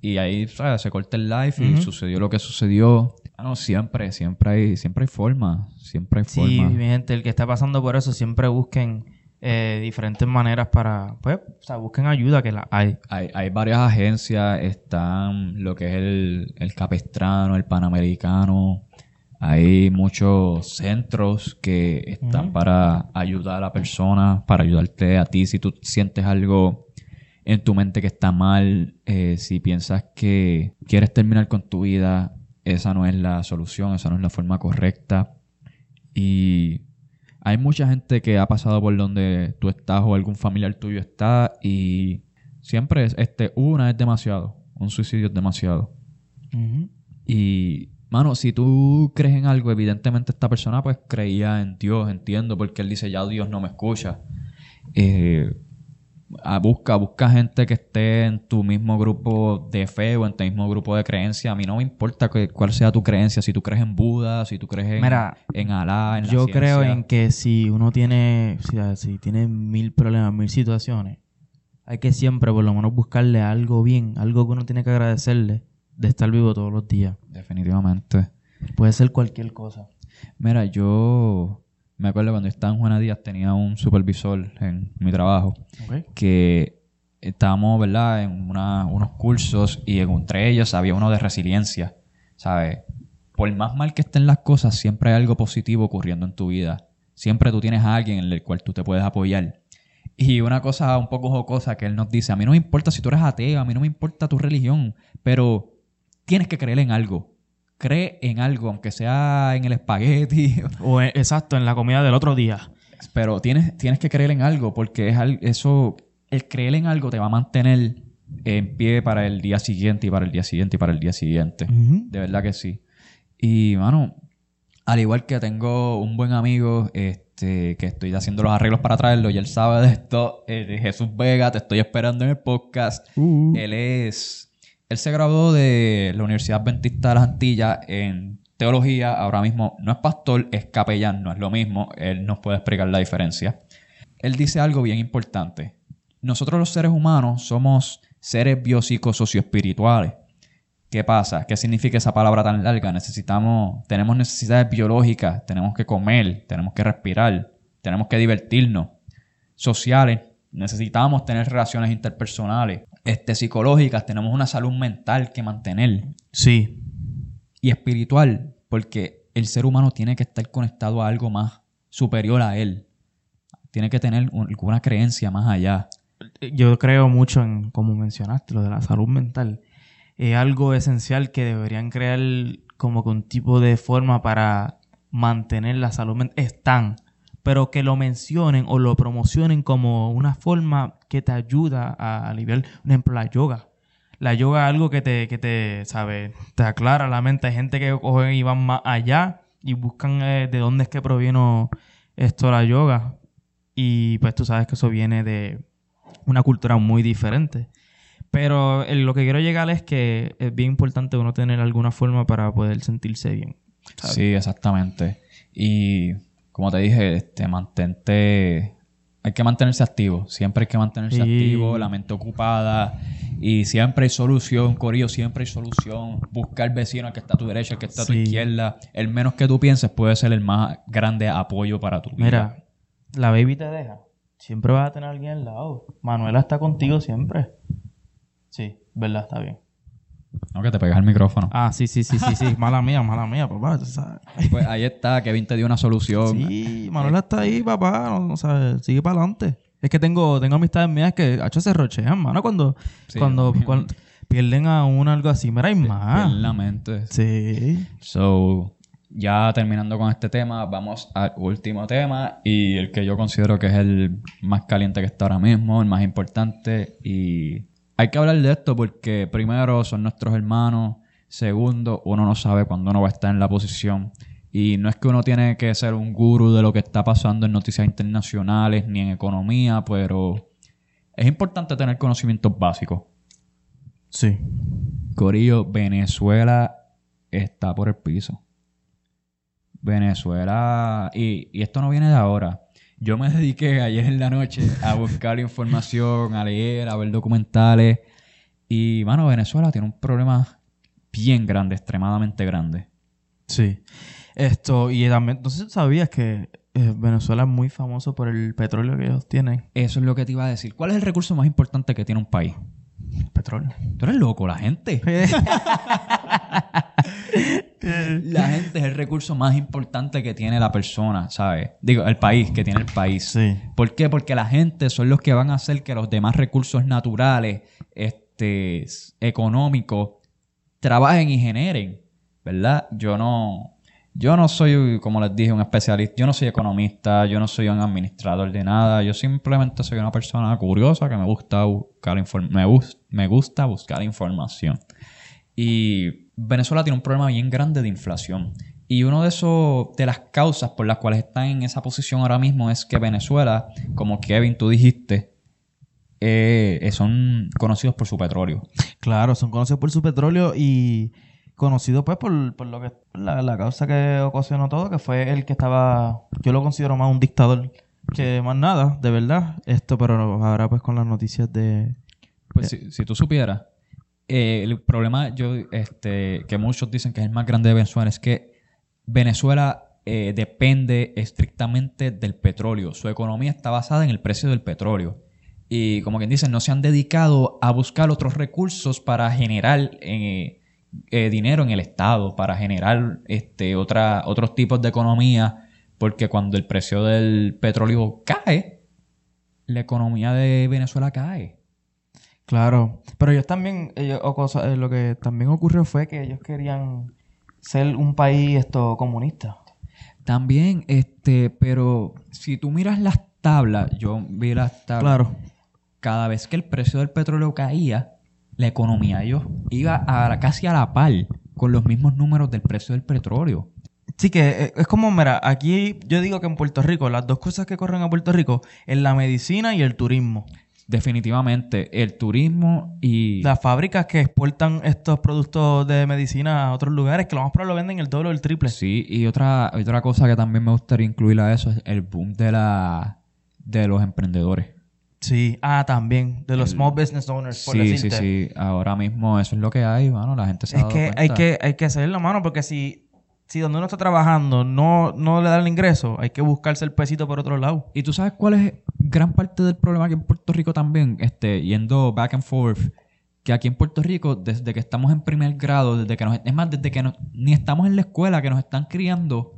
Y ahí ¿sabes? se corta el live y sucedió lo que sucedió. Ah, no, siempre, siempre hay, siempre hay forma, siempre hay Sí, forma. mi gente, el que está pasando por eso, siempre busquen eh, diferentes maneras para, pues, o sea, busquen ayuda que la hay. Hay, hay varias agencias, están lo que es el, el Capestrano, el Panamericano. Hay muchos centros que están para ayudar a la persona, para ayudarte a ti si tú sientes algo en tu mente que está mal, eh, si piensas que quieres terminar con tu vida, esa no es la solución, esa no es la forma correcta. Y hay mucha gente que ha pasado por donde tú estás o algún familiar tuyo está y siempre es, este, una es demasiado, un suicidio es demasiado. Y, mano, si tú crees en algo, evidentemente esta persona pues creía en Dios, entiendo, porque él dice, ya Dios no me escucha. Eh, a- busca, busca gente que esté en tu mismo grupo de fe o en tu mismo grupo de creencia. A mí no me importa que- cuál sea tu creencia, si tú crees en Buda, si tú crees en, Mira, en Alá, en la Yo creo en que si uno tiene, o sea, si tiene mil problemas, mil situaciones, hay que siempre por lo menos buscarle algo bien, algo que uno tiene que agradecerle de estar vivo todos los días. Definitivamente. Puede ser cualquier cosa. Mira, yo me acuerdo cuando estaba en Juana Díaz tenía un supervisor en mi trabajo que estábamos, ¿verdad?, en una- unos cursos y entre ellos había uno de resiliencia, ¿sabes? Por más mal que estén las cosas, siempre hay algo positivo ocurriendo en tu vida. Siempre tú tienes a alguien en el cual tú te puedes apoyar. Y una cosa un poco jocosa que él nos dice, a mí no me importa si tú eres ateo, a mí no me importa tu religión, pero tienes que creer en algo. Cree en algo, aunque sea en el espagueti O eh, exacto, en la comida del otro día. pero tienes, tienes que creer en algo porque es al- eso, el creer en algo te va a mantener en pie para el día siguiente y para el día siguiente y para el día siguiente. De verdad que sí. Y, mano, al igual que tengo un buen amigo este, que estoy haciendo los arreglos para traerlo y él sabe de esto, eh, Jesús Vega, te estoy esperando en el podcast. Él es. Él se graduó de la Universidad Adventista de las Antillas en teología. Ahora mismo no es pastor, es capellán, no es lo mismo. Él nos puede explicar la diferencia. Él dice algo bien importante. Nosotros los seres humanos somos seres biopsicos socioespirituales. ¿Qué pasa? ¿Qué significa esa palabra tan larga? Necesitamos, tenemos necesidades biológicas, tenemos que comer, tenemos que respirar, tenemos que divertirnos. Sociales, necesitamos tener relaciones interpersonales. Este, psicológicas, tenemos una salud mental que mantener. Sí. Y espiritual, porque el ser humano tiene que estar conectado a algo más superior a él. Tiene que tener un- alguna creencia más allá. Yo creo mucho en, como mencionaste, lo de la salud mental. Es algo esencial que deberían crear como que un tipo de forma para mantener la salud mental. Están, pero que lo mencionen o lo promocionen como una forma que te ayuda a aliviar, por ejemplo, la yoga. La yoga es algo que te, que te, ¿sabes? Te aclara la mente. Hay gente que cogen y van más allá y buscan eh, de dónde es que proviene esto la yoga. Y pues tú sabes que eso viene de una cultura muy diferente. Pero eh, lo que quiero llegar es que es bien importante uno tener alguna forma para poder sentirse bien. Sí, exactamente. Y como te dije, este, mantente. Hay que mantenerse activo. Siempre hay que mantenerse Sí. activo, la mente ocupada. Y siempre hay solución, Corillo, siempre hay solución. Busca al vecino, el que está a tu derecha, el que está a tu Sí. izquierda. El menos que tú pienses puede ser el más grande apoyo para tu vida. Mira, la baby te deja. Siempre vas a tener a alguien al lado. Manuela está contigo siempre. Sí, verdad, está bien. No, que te pegas el micrófono. Ah, sí, sí, sí, sí, sí. mala mía, mala mía, papá. sabes. Pues ahí está, Kevin te dio una solución. Sí, Manuela está ahí, papá. No, no sabes, sigue para adelante. Es que tengo, tengo amistades mías que hecho se rochean, mano, cuando, Sí, cuando, pierden a uno algo así. Mira, hay más. En la mente. Sí. So, ya terminando con este tema, vamos al último tema y el que yo considero que es el más caliente que está ahora mismo, el más importante. Y hay que hablar de esto porque primero son nuestros hermanos, segundo, uno no sabe cuándo uno va a estar en la posición. Y no es que uno tiene que ser un gurú de lo que está pasando en noticias internacionales ni en economía, pero Es importante tener conocimientos básicos. Sí. Corillo, Venezuela está por el piso. Venezuela, y, y esto no viene de ahora. Yo me dediqué ayer en la noche a buscar información, a leer, a ver documentales. Y, mano, Venezuela tiene un problema bien grande, extremadamente grande. Sí. Esto, y también, entonces sabías que eh, Venezuela es muy famoso por el petróleo que ellos tienen. Eso es lo que te iba a decir. ¿Cuál es el recurso más importante que tiene un país? Petróleo. Tú eres loco, la gente. La gente es el recurso más importante que tiene la persona, ¿sabes? Digo, el país, que tiene el país. Sí. ¿Por qué? Porque la gente son los que van a hacer que los demás recursos naturales, este, económicos, trabajen y generen, ¿verdad? Yo no, yo no soy, como les dije, un especialista, yo no soy economista, yo no soy un administrador de nada, yo simplemente soy una persona curiosa que me gusta buscar, me, bus- me gusta buscar información. Y Venezuela tiene un problema bien grande de inflación. Y uno de esos, de las causas por las cuales está en esa posición ahora mismo es que Venezuela, como Kevin tú dijiste, eh, son conocidos por su petróleo. Claro, son conocidos por su petróleo y conocidos pues por, por lo que la, la causa que ocasionó todo, que fue el que estaba, yo lo considero más un dictador que más nada, de verdad. Esto, pero ahora pues con las noticias de... Pues si, si tú supieras, eh, el problema yo, este, que muchos dicen que es el más grande de Venezuela es que Venezuela eh, depende estrictamente del petróleo. Su economía está basada en el precio del petróleo. Y como quien dice, no se han dedicado a buscar otros recursos para generar eh, dinero en el Estado, para generar este, otros tipos de economía, porque cuando el precio del petróleo cae, la economía de Venezuela cae. Claro, pero ellos también, ellos- o cosa- eh, lo que también ocurrió fue que ellos querían ser un país esto comunista. También, este, pero si tú miras las tablas, yo vi las tablas. Claro. Cada vez que el precio del petróleo caía, la economía de ellos iba a casi a la par con los mismos números del precio del petróleo. Sí, que eh, es como, mira, aquí yo digo que en Puerto Rico, las dos cosas que corren a Puerto Rico es la medicina y el turismo. Definitivamente, el turismo y... Las fábricas que exportan estos productos de medicina a otros lugares, que lo más probable lo venden el doble o el triple. Sí, y otra, otra cosa que también me gustaría incluir a eso es el boom de la de los emprendedores. Sí, ah, también, de los El- small business owners, por Sí, sí, decirte. sí. Ahora mismo eso es lo que hay, mano. La gente se ha Es dado que hay que, hay que hacer la mano, porque si, si donde uno está trabajando no, no le da el ingreso, hay que buscarse el pesito por otro lado. ¿Y tú sabes cuál es gran parte del problema aquí en Puerto Rico también? Este, yendo back and forth, que aquí en Puerto Rico, desde que estamos en primer grado, desde que nos, es más, desde que no- ni estamos en la escuela, que nos están criando,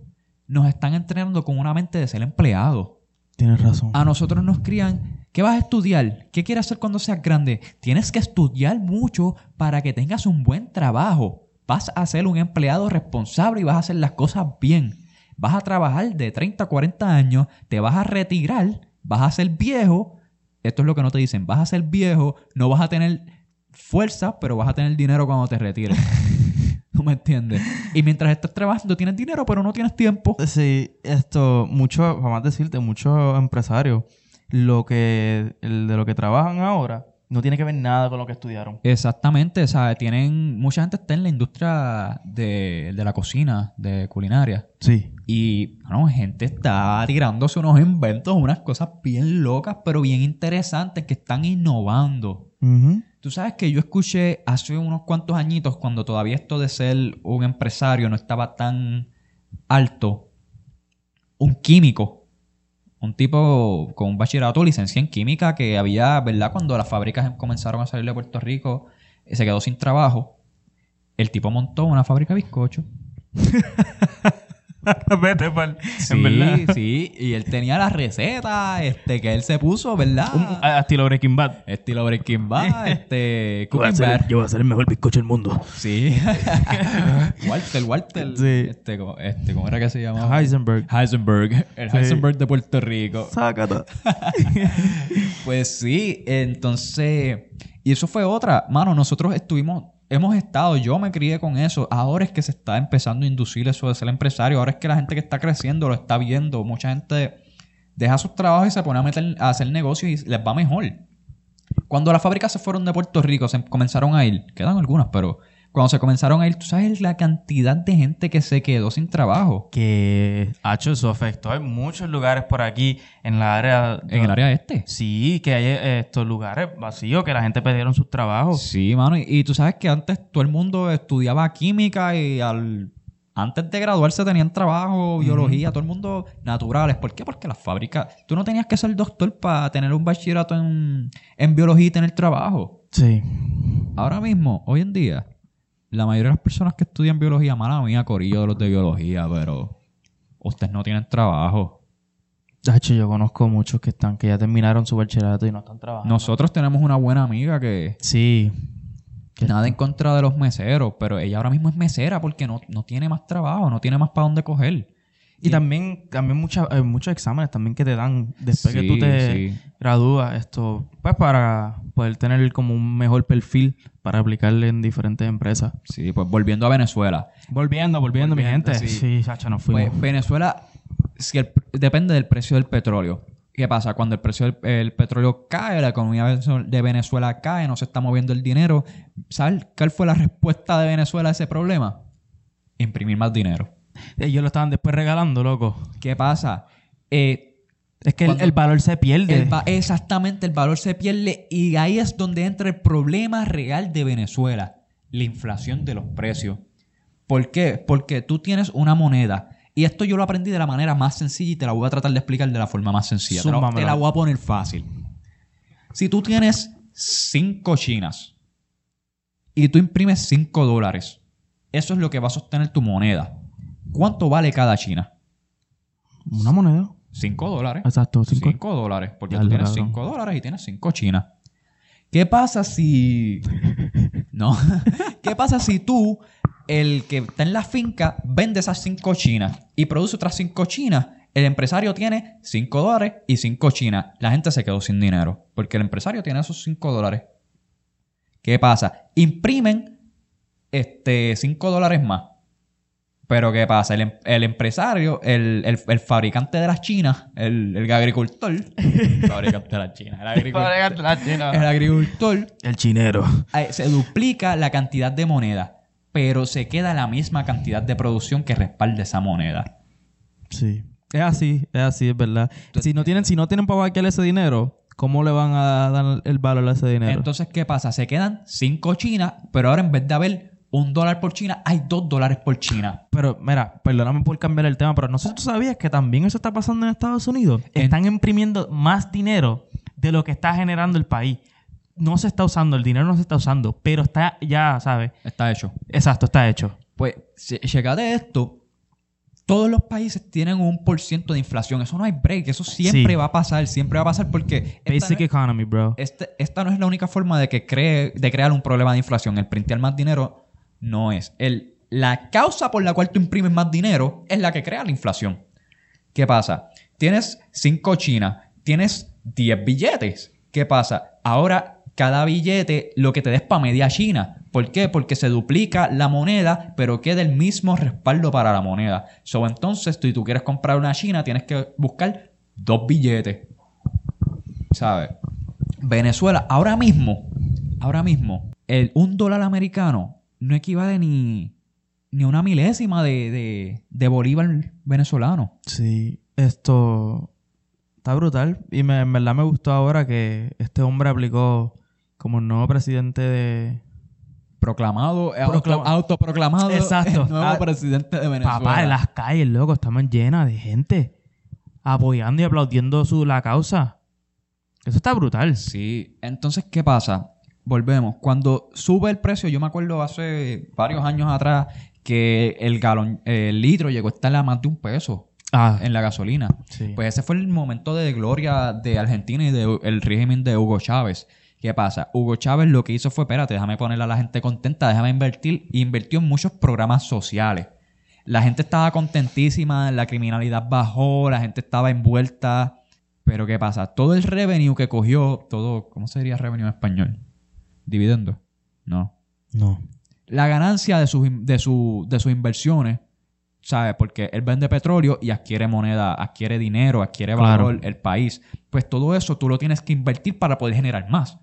nos están entrenando con una mente de ser empleado. Tienes razón. A nosotros nos crían, ¿qué vas a estudiar? ¿Qué quieres hacer cuando seas grande? Tienes que estudiar mucho para que tengas un buen trabajo. Vas a ser un empleado responsable y vas a hacer las cosas bien. Vas a trabajar de 30 a 40 años, te vas a retirar, vas a ser viejo. Esto es lo que no te dicen, vas a ser viejo, no vas a tener fuerza, pero vas a tener dinero cuando te retires. ¿No me entiendes? Y mientras estás trabajando tienes dinero, pero no tienes tiempo. Sí, esto, muchos, vamos a decirte, muchos empresarios, lo que, el de lo que trabajan ahora, no tiene que ver nada con lo que estudiaron. Exactamente, ¿sabes? Tienen, mucha gente está en la industria de, de la cocina, de culinaria. Sí. Y, bueno, gente está tirándose unos inventos, unas cosas bien locas, pero bien interesantes que están innovando. Tú sabes que yo escuché hace unos cuantos añitos, cuando todavía esto de ser un empresario no estaba tan alto, un químico, un tipo con un bachillerato, licencia en química, que había, ¿verdad? Cuando las fábricas comenzaron a salir de Puerto Rico, eh, se quedó sin trabajo. El tipo montó una fábrica de bizcocho. Vete, pal. Sí, En verdad. sí. Y él tenía la receta este, que él se puso, ¿verdad? Un- a- estilo Breaking Bad. Estilo Breaking Bad, este... Yo voy, ser, yo voy a ser el mejor bizcocho del mundo. Sí. Walter, Walter. Sí. Este, ¿cómo, este, ¿cómo era que se llamaba? Heisenberg. Heisenberg. El Sí. Heisenberg de Puerto Rico. Sácata. Pues sí, entonces... Y eso fue otra. Mano, nosotros estuvimos... Hemos estado, yo me crié con eso. Ahora es que se está empezando a inducir eso de ser empresario. Ahora es que la gente que está creciendo lo está viendo. Mucha gente deja sus trabajos y se pone a, meter, a hacer negocios y les va mejor. Cuando las fábricas se fueron de Puerto Rico, se comenzaron a ir, quedan algunas, pero cuando se comenzaron a ir, tú sabes la cantidad de gente que se quedó sin trabajo Que ha hecho su afectó en muchos lugares por aquí, en la área... en el área este. Sí, que hay eh, estos lugares vacíos, que la gente perdieron sus trabajos. Sí, mano, y, y tú sabes que antes todo el mundo estudiaba química y al antes de graduarse tenían trabajo, biología, todo el mundo naturales. ¿Por qué? Porque las fábricas, tú no tenías que ser doctor para tener un bachillerato en, en biología y tener trabajo. Sí. Ahora mismo, hoy en día, la mayoría de las personas que estudian biología, mala mía, corillo de los de biología, pero ustedes no tienen trabajo. De hecho, yo conozco muchos que están, que ya terminaron su bachillerato y no están trabajando. Nosotros tenemos una buena amiga que Sí. Que- nada en contra de los meseros, pero ella ahora mismo es mesera porque no, no tiene más trabajo, no tiene más para dónde coger. Y también, también mucha- eh, muchos exámenes también que te dan después que tú Sí, te sí. gradúas, esto, pues para poder tener como un mejor perfil para aplicarle en diferentes empresas. Sí, pues volviendo a Venezuela. Volviendo, volviendo, mi gente. sí. Sí, Sacha, nos fuimos. Pues Venezuela si el- depende del precio del petróleo. ¿Qué pasa? Cuando el precio del el petróleo cae, la economía de Venezuela cae, no se está moviendo el dinero. ¿Sabes cuál fue la respuesta de Venezuela a ese problema? Imprimir más dinero. Ellos lo estaban después regalando, loco. ¿Qué pasa? Eh, Es que el, valor se pierde. el va- exactamente, el valor se pierde y ahí es donde entra el problema real de Venezuela, la inflación de los precios. ¿Por qué? Porque tú tienes una moneda y esto yo lo aprendí de la manera más sencilla y te la voy a tratar de explicar de la forma más sencilla. Te la, te la voy a poner fácil. Si tú tienes cinco chinas y tú imprimes 5 dólares, eso es lo que va a sostener tu moneda. ¿Cuánto vale cada china? Una moneda. 5 dólares. Exacto, cinco. 5 dólares, porque Ya, tú tienes cabrón. 5 dólares y tienes 5 chinas. ¿Qué pasa si... No. ¿Qué pasa si tú, el que está en la finca, vende esas 5 chinas y produce otras 5 chinas? El empresario tiene 5 dólares y 5 chinas. La gente se quedó sin dinero, porque el empresario tiene esos 5 dólares. ¿Qué pasa? Imprimen este, 5 dólares más. Pero ¿qué pasa? El, em- el empresario, el, el- el fabricante de las chinas, el, el agricultor, fabricante de las chinas, el agricultor, el agricultor El chinero. se duplica la cantidad de moneda, pero se queda la misma cantidad de producción que respalda esa moneda. Sí. Es así, es así, es verdad. Si no tienen, si no tienen para vaquear ese dinero, ¿cómo le van a dar el valor a ese dinero? Entonces, ¿qué pasa? Se quedan 5 chinas, pero ahora en vez de haber un dólar por china, hay 2 dólares por china. Pero, mira, perdóname por cambiar el tema, pero no sé si tú sabías que también eso está pasando en Estados Unidos. Están imprimiendo más dinero de lo que está generando el país. No se está usando, el dinero no se está usando, pero está ya, ¿sabes? Está hecho. Exacto, está hecho. Pues, checate esto. Todos los países tienen un por ciento de inflación. Eso no hay break. Eso siempre Sí. va a pasar. Siempre va a pasar porque Basic no, es, economy, bro. este- esta no es la única forma de que cree, de crear un problema de inflación. El printear más dinero no es. El, la causa por la cual tú imprimes más dinero es la que crea la inflación. ¿Qué pasa? Tienes 5 chinas, tienes 10 billetes. ¿Qué pasa? Ahora cada billete lo que te des para media china. ¿Por qué? Porque se duplica la moneda, pero queda el mismo respaldo para la moneda. So, entonces, si tú quieres comprar una china, tienes que buscar dos billetes. ¿Sabes? Venezuela, ahora mismo, ahora mismo, el un dólar americano no equivale ni, ni una milésima de, de, de bolívar venezolano. Sí, esto está brutal. Y me, en verdad me gustó ahora que este hombre aplicó como nuevo presidente de... Proclamado, eh, auto- Proclama- autoproclamado Exacto. el nuevo Ah, presidente de Venezuela. Papá, las calles, loco, estaban llenas de gente apoyando y aplaudiendo su, la causa. Eso está brutal. Sí, entonces, ¿qué pasa? Volvemos. Cuando sube el precio, yo me acuerdo hace varios años atrás que el galón, el litro llegó a estar a más de un peso Ah, en la gasolina. sí. Pues ese fue el momento de gloria de Argentina y del régimen de Hugo Chávez. ¿Qué pasa? Hugo Chávez lo que hizo fue, espérate, déjame ponerle a la gente contenta, déjame invertir. Y invirtió en muchos programas sociales. La gente estaba contentísima, la criminalidad bajó, la gente estaba envuelta. Pero ¿qué pasa? Todo el revenue que cogió, todo, ¿cómo sería revenue en español? ¿Dividendo? No. no. La ganancia de sus, de su- de sus inversiones, ¿sabes? Porque él vende petróleo y adquiere moneda, adquiere dinero, adquiere Claro. valor el país. Pues todo eso tú lo tienes que invertir para poder generar más.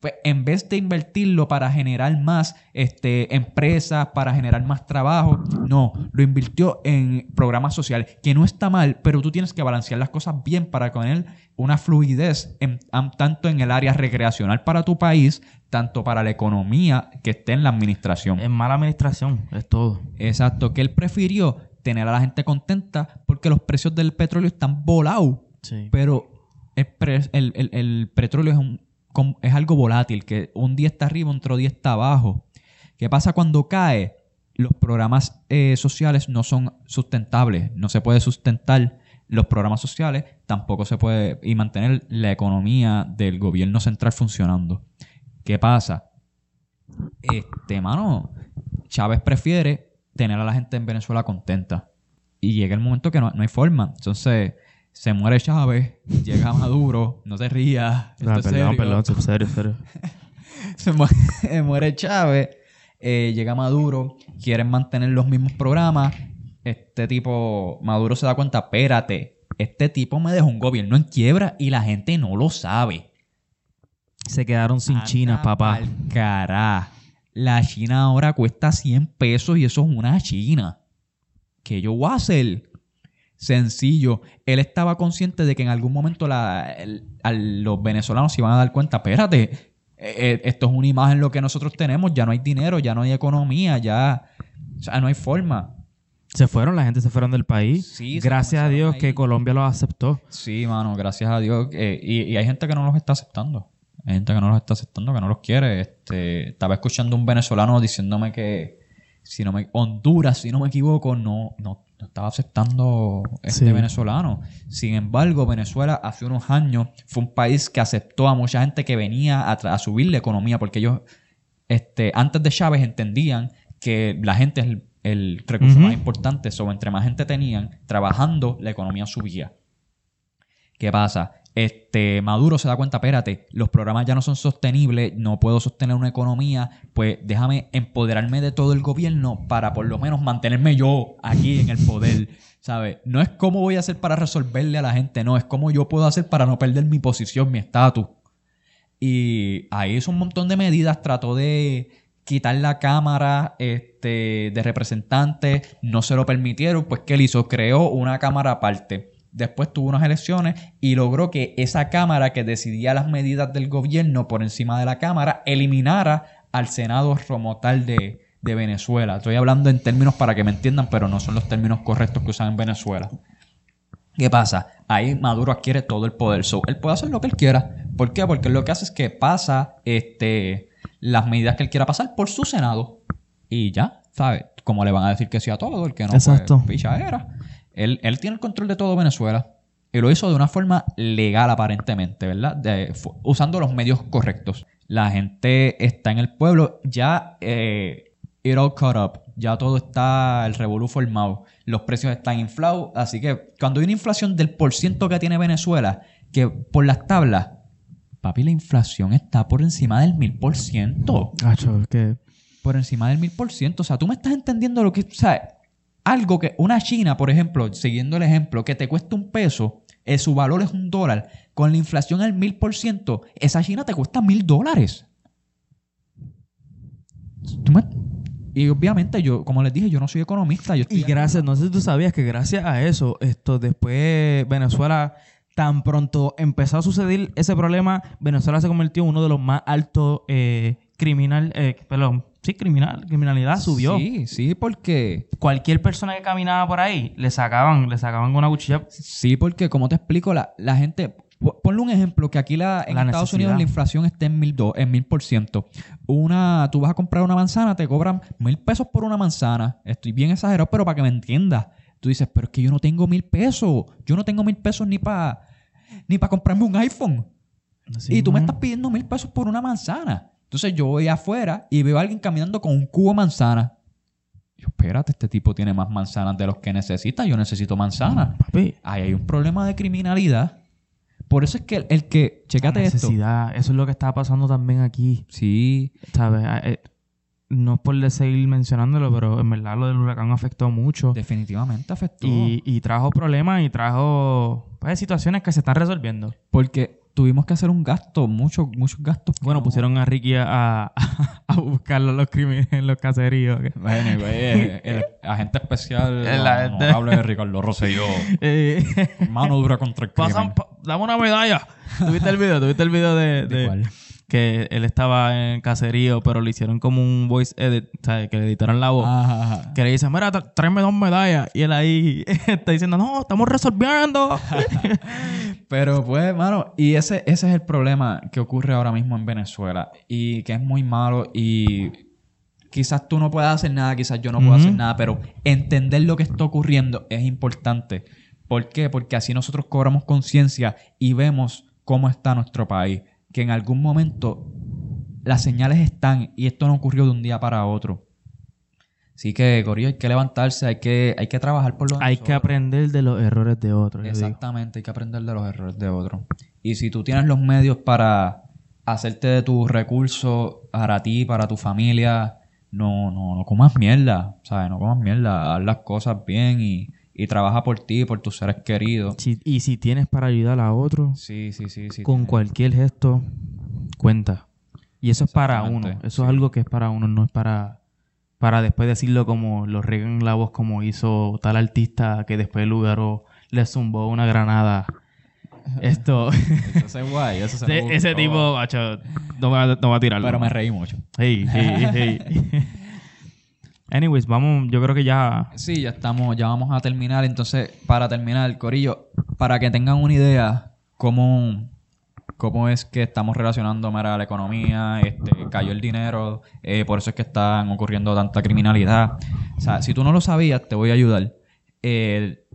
Pues, en vez de invertirlo para generar más este, empresas, para generar más trabajo, no, lo invirtió en programas sociales, que no está mal, pero tú tienes que balancear las cosas bien para tener una fluidez en- tanto en el área recreacional para tu país, tanto para la economía que esté en la administración. Es mala administración, es todo. Exacto, que él prefirió tener a la gente contenta porque los precios del petróleo están volados. Sí. Pero el, pre- el- el- el petróleo es, un- es algo volátil, que un día está arriba, otro día está abajo. ¿Qué pasa cuando cae? Los programas eh, sociales no son sustentables, no se puede sustentar los programas sociales, tampoco se puede y mantener la economía del gobierno central funcionando. ¿Qué pasa? Este, mano, Chávez prefiere tener a la gente en Venezuela contenta. Y llega el momento que no, no hay forma. Entonces, se muere Chávez, llega Maduro, no te rías. esto Ah, es perdón, serio. perdón, serio, serio. Se mu- muere Chávez, eh, llega Maduro, quieren mantener los mismos programas. Este tipo, Maduro se da cuenta, espérate, este tipo me dejó un gobierno en quiebra y la gente no lo sabe. Se quedaron sin Anda chinas, papá. cará. La China ahora cuesta 100 pesos y eso es una China. ¿Qué yo voy a hacer? Sencillo. Él estaba consciente de que en algún momento la- el- a los venezolanos se iban a dar cuenta, espérate, eh, eh, esto es una imagen lo que nosotros tenemos, ya no hay dinero, ya no hay economía, ya... O sea, no hay forma. Se fueron, la gente se fueron del país. Sí, Gracias a Dios que. Colombia los aceptó. Sí, mano, gracias a Dios. eh, y, y hay gente que no los está aceptando. Hay gente que no los está aceptando, que no los quiere. Este, estaba escuchando un venezolano diciéndome que si no me Honduras, si no me equivoco, no, no, no estaba aceptando este Sí. venezolano. Sin embargo, Venezuela hace unos años fue un país que aceptó a mucha gente que venía a, subir la economía, porque ellos este, antes de Chávez entendían que la gente es el, el recurso más importante, so, entre más gente tenían trabajando, la economía subía. ¿Qué pasa? Este, Maduro se da cuenta, espérate, los programas ya no son sostenibles, no puedo sostener una economía, pues déjame empoderarme de todo el gobierno para por lo menos mantenerme yo aquí en el poder, ¿sabes? No es cómo voy a hacer para resolverle a la gente, no, es cómo yo puedo hacer para no perder mi posición, mi estatus. Y ahí hizo un montón de medidas, trató de quitar la cámara este, de representantes, no se lo permitieron, pues ¿qué él hizo? Creó una cámara aparte. Después tuvo unas elecciones y logró que esa cámara que decidía las medidas del gobierno por encima de la cámara eliminara al Senado como tal de, de Venezuela. Estoy hablando en términos para que me entiendan, pero no son los términos correctos que usan en Venezuela. ¿Qué pasa? Ahí Maduro adquiere todo el poder. So, él puede hacer lo que él quiera. ¿Por qué? Porque lo que hace es que pasa este, las medidas que él quiera pasar por su Senado. Y ya, ¿sabes? Como le van a decir que sí a todo, el que no, Exacto. pues, pichadera. Él, él tiene el control de todo Venezuela. Y lo hizo de una forma legal, aparentemente, ¿verdad? De- usando los medios correctos. La gente está en el pueblo. Ya, eh, it all caught up. Ya todo está, el revolú formado. Los precios están inflados. Así que cuando hay una inflación del por ciento que tiene Venezuela, que por las tablas, papi, la inflación está por encima del mil por ciento por encima del mil por ciento. O sea, tú me estás entendiendo lo que. O sea, algo que. Una China, por ejemplo, siguiendo el ejemplo, que te cuesta un peso, eh, su valor es un dólar. Con la inflación al mil por ciento, esa China te cuesta mil dólares. Y obviamente, yo, como les dije, yo no soy economista. Y gracias, no sé si tú sabías que gracias a eso, esto después Venezuela, tan pronto empezó a suceder ese problema, Venezuela se convirtió en uno de los más altos eh, criminal, eh, perdón, sí, criminal, criminalidad subió. Sí, sí, porque. Cualquier persona que caminaba por ahí, le sacaban, le sacaban una cuchilla. Sí, porque como te explico, la, la gente. po- Ponle un ejemplo, que aquí la, en La Estados necesidad. Unidos la inflación está en mil, do- en mil por ciento. Una, tú vas a comprar una manzana, te cobran mil pesos por una manzana. Estoy bien exagerado, pero para que me entiendas. Tú dices, pero es que yo no tengo mil pesos. Yo no tengo mil pesos ni para ni para comprarme un iPhone. y tú me estás pidiendo mil pesos por una manzana. Entonces yo voy afuera y veo a alguien caminando con un cubo de manzana. Yo, espérate, este tipo tiene más manzanas de los que necesita. Yo necesito manzanas. Papi, Ahí hay un problema de criminalidad. Por eso es que el, el que. Checate esto. necesidad, eso es lo que está pasando también aquí. Sí. ¿Sabes? Ah, eh, no es por seguir mencionándolo, pero en verdad lo del huracán afectó mucho. Definitivamente afectó. Y, y trajo problemas y trajo pues, situaciones que se están resolviendo. Porque tuvimos que hacer un gasto, muchos, muchos gastos. Bueno, no- pusieron a Ricky a, a, buscarlo a los crímenes en los caseríos. Bueno, güey, eh, el agente especial El agente- honorable de Ricardo Rosselló. Eh, Mano dura contra el crimen. pasan, pa- dame una medalla. ¿Tuviste el video? ¿Tuviste el video de, ¿De de- cuál? Que él estaba en el caserío, pero le hicieron como un voice edit, ¿sabes? Que le editaron la voz. Ajá, ajá. Que le dicen, mira, tráeme dos medallas. Y él ahí está diciendo, no, estamos resolviendo. Pero pues, mano, y ese, ese es el problema que ocurre ahora mismo en Venezuela y que es muy malo y quizás tú no puedas hacer nada, quizás yo no puedo Ujú. hacer nada, pero entender lo que está ocurriendo es importante. ¿Por qué? Porque así nosotros cobramos conciencia y vemos cómo está nuestro país, que en algún momento las señales están y esto no ocurrió de un día para otro. Así que, Corillo, hay que levantarse, hay que, hay que trabajar por los Hay que aprender de los errores de otros. Exactamente, hay que aprender de los errores de otros. Y si tú tienes los medios para hacerte de tus recursos para ti, para tu familia, no, no, no comas mierda, ¿sabes? No comas mierda, haz las cosas bien y, y trabaja por ti, por tus seres queridos. Si- y si tienes para ayudar a otro, Sí, sí, sí, sí. con tienes- cualquier gesto, cuenta. Y eso es para uno. Eso es algo que es para uno, no es para, para después decirlo como lo regan la voz como hizo tal artista que después Lugaro le zumbó una granada. Esto, Eso es guay, eso se ese, tipo, macho, no va, no va a tirarlo. Pero me reí mucho. Hey, hey, hey. Anyways, vamos, yo creo que ya... Sí, ya estamos, ya vamos a terminar. Entonces, para terminar, Corillo, para que tengan una idea cómo, cómo es que estamos relacionando mira, la economía, este, cayó el dinero, eh, por eso es que están ocurriendo tanta criminalidad. O sea, si tú no lo sabías, te voy a ayudar.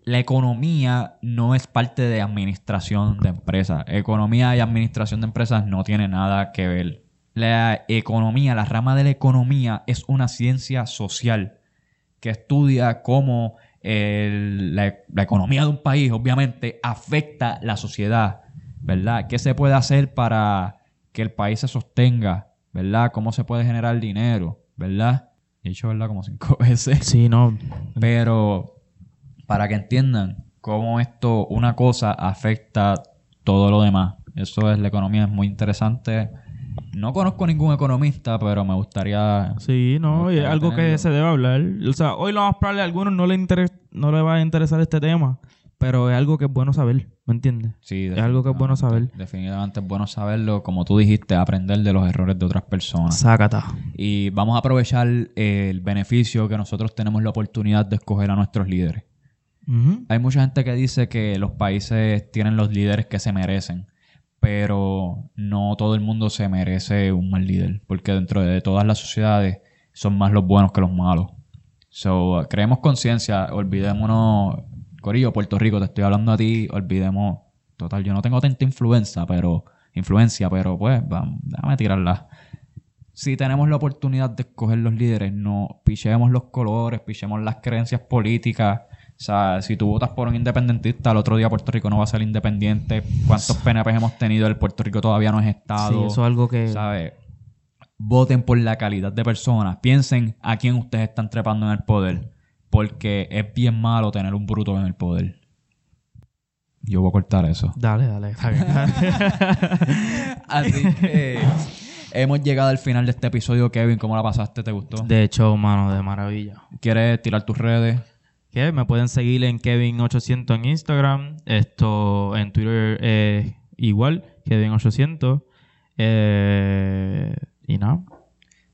La economía no es parte de administración de empresas. Economía y administración de empresas no tiene nada que ver. La economía, la rama de la economía es una ciencia social que estudia cómo el- la, la economía de un país, obviamente, afecta la sociedad, ¿verdad? ¿Qué se puede hacer para que el país se sostenga, ¿verdad? ¿Cómo se puede generar dinero, ¿verdad? He dicho, ¿verdad? Como cinco veces. Sí, no. Pero para que entiendan cómo esto, una cosa afecta todo lo demás. Eso es la economía, es muy interesante. No conozco ningún economista, pero me gustaría Sí, no, y es gustaría algo que se debe hablar. O sea, hoy lo más probable a algunos no le, no le va a interesar este tema, pero es algo que es bueno saber, ¿me entiendes? Sí, Es algo que es bueno saber. Definitivamente es bueno saberlo, como tú dijiste, aprender de los errores de otras personas. Sácata. Y vamos a aprovechar eh, el beneficio que nosotros tenemos la oportunidad de escoger a nuestros líderes. Hay mucha gente que dice que los países tienen los líderes que se merecen, pero no todo el mundo se merece un mal líder, porque dentro de todas las sociedades son más los buenos que los malos. So, creemos conciencia, olvidémonos, Corillo, Puerto Rico, te estoy hablando a ti, olvidemos, total, yo no tengo tanta influencia, pero, influencia, pero pues, vamos, déjame tirarla. Si tenemos la oportunidad de escoger los líderes, no pichemos los colores, pichemos las creencias políticas. O sea, si tú votas por un independentista, al otro día Puerto Rico no va a ser independiente. ¿Cuántos PNP hemos tenido? El Puerto Rico todavía no es Sí, Estado. eso es algo que... ¿Sabes? Voten por la calidad de personas. Piensen a quién ustedes están trepando en el poder. Porque es bien malo tener un bruto en el poder. Yo voy a cortar eso. Dale, dale. está bien. Así que hemos llegado al final de este episodio. Kevin, ¿cómo la pasaste? ¿Te gustó? de hecho, mano, de maravilla. ¿Quieres tirar tus redes? Que me pueden seguir en Kevin800 en Instagram. Esto en Twitter eh, igual, Kevin800. Eh, y nada.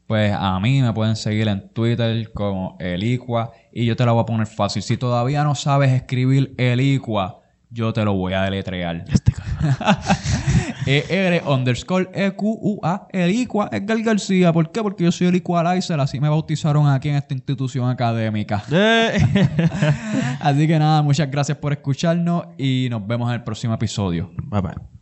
Pues a mí me pueden seguir en Twitter como Elicua y yo te la voy a poner fácil. Si todavía no sabes escribir Elicua, yo te lo voy a deletrear. Este E-R underscore E-Q-U-A Elicua Edgar García. ¿Por qué? Porque yo soy el Equalizer, así me bautizaron aquí en esta institución académica. Así que nada, muchas gracias por escucharnos y nos vemos en el próximo episodio. bye bye.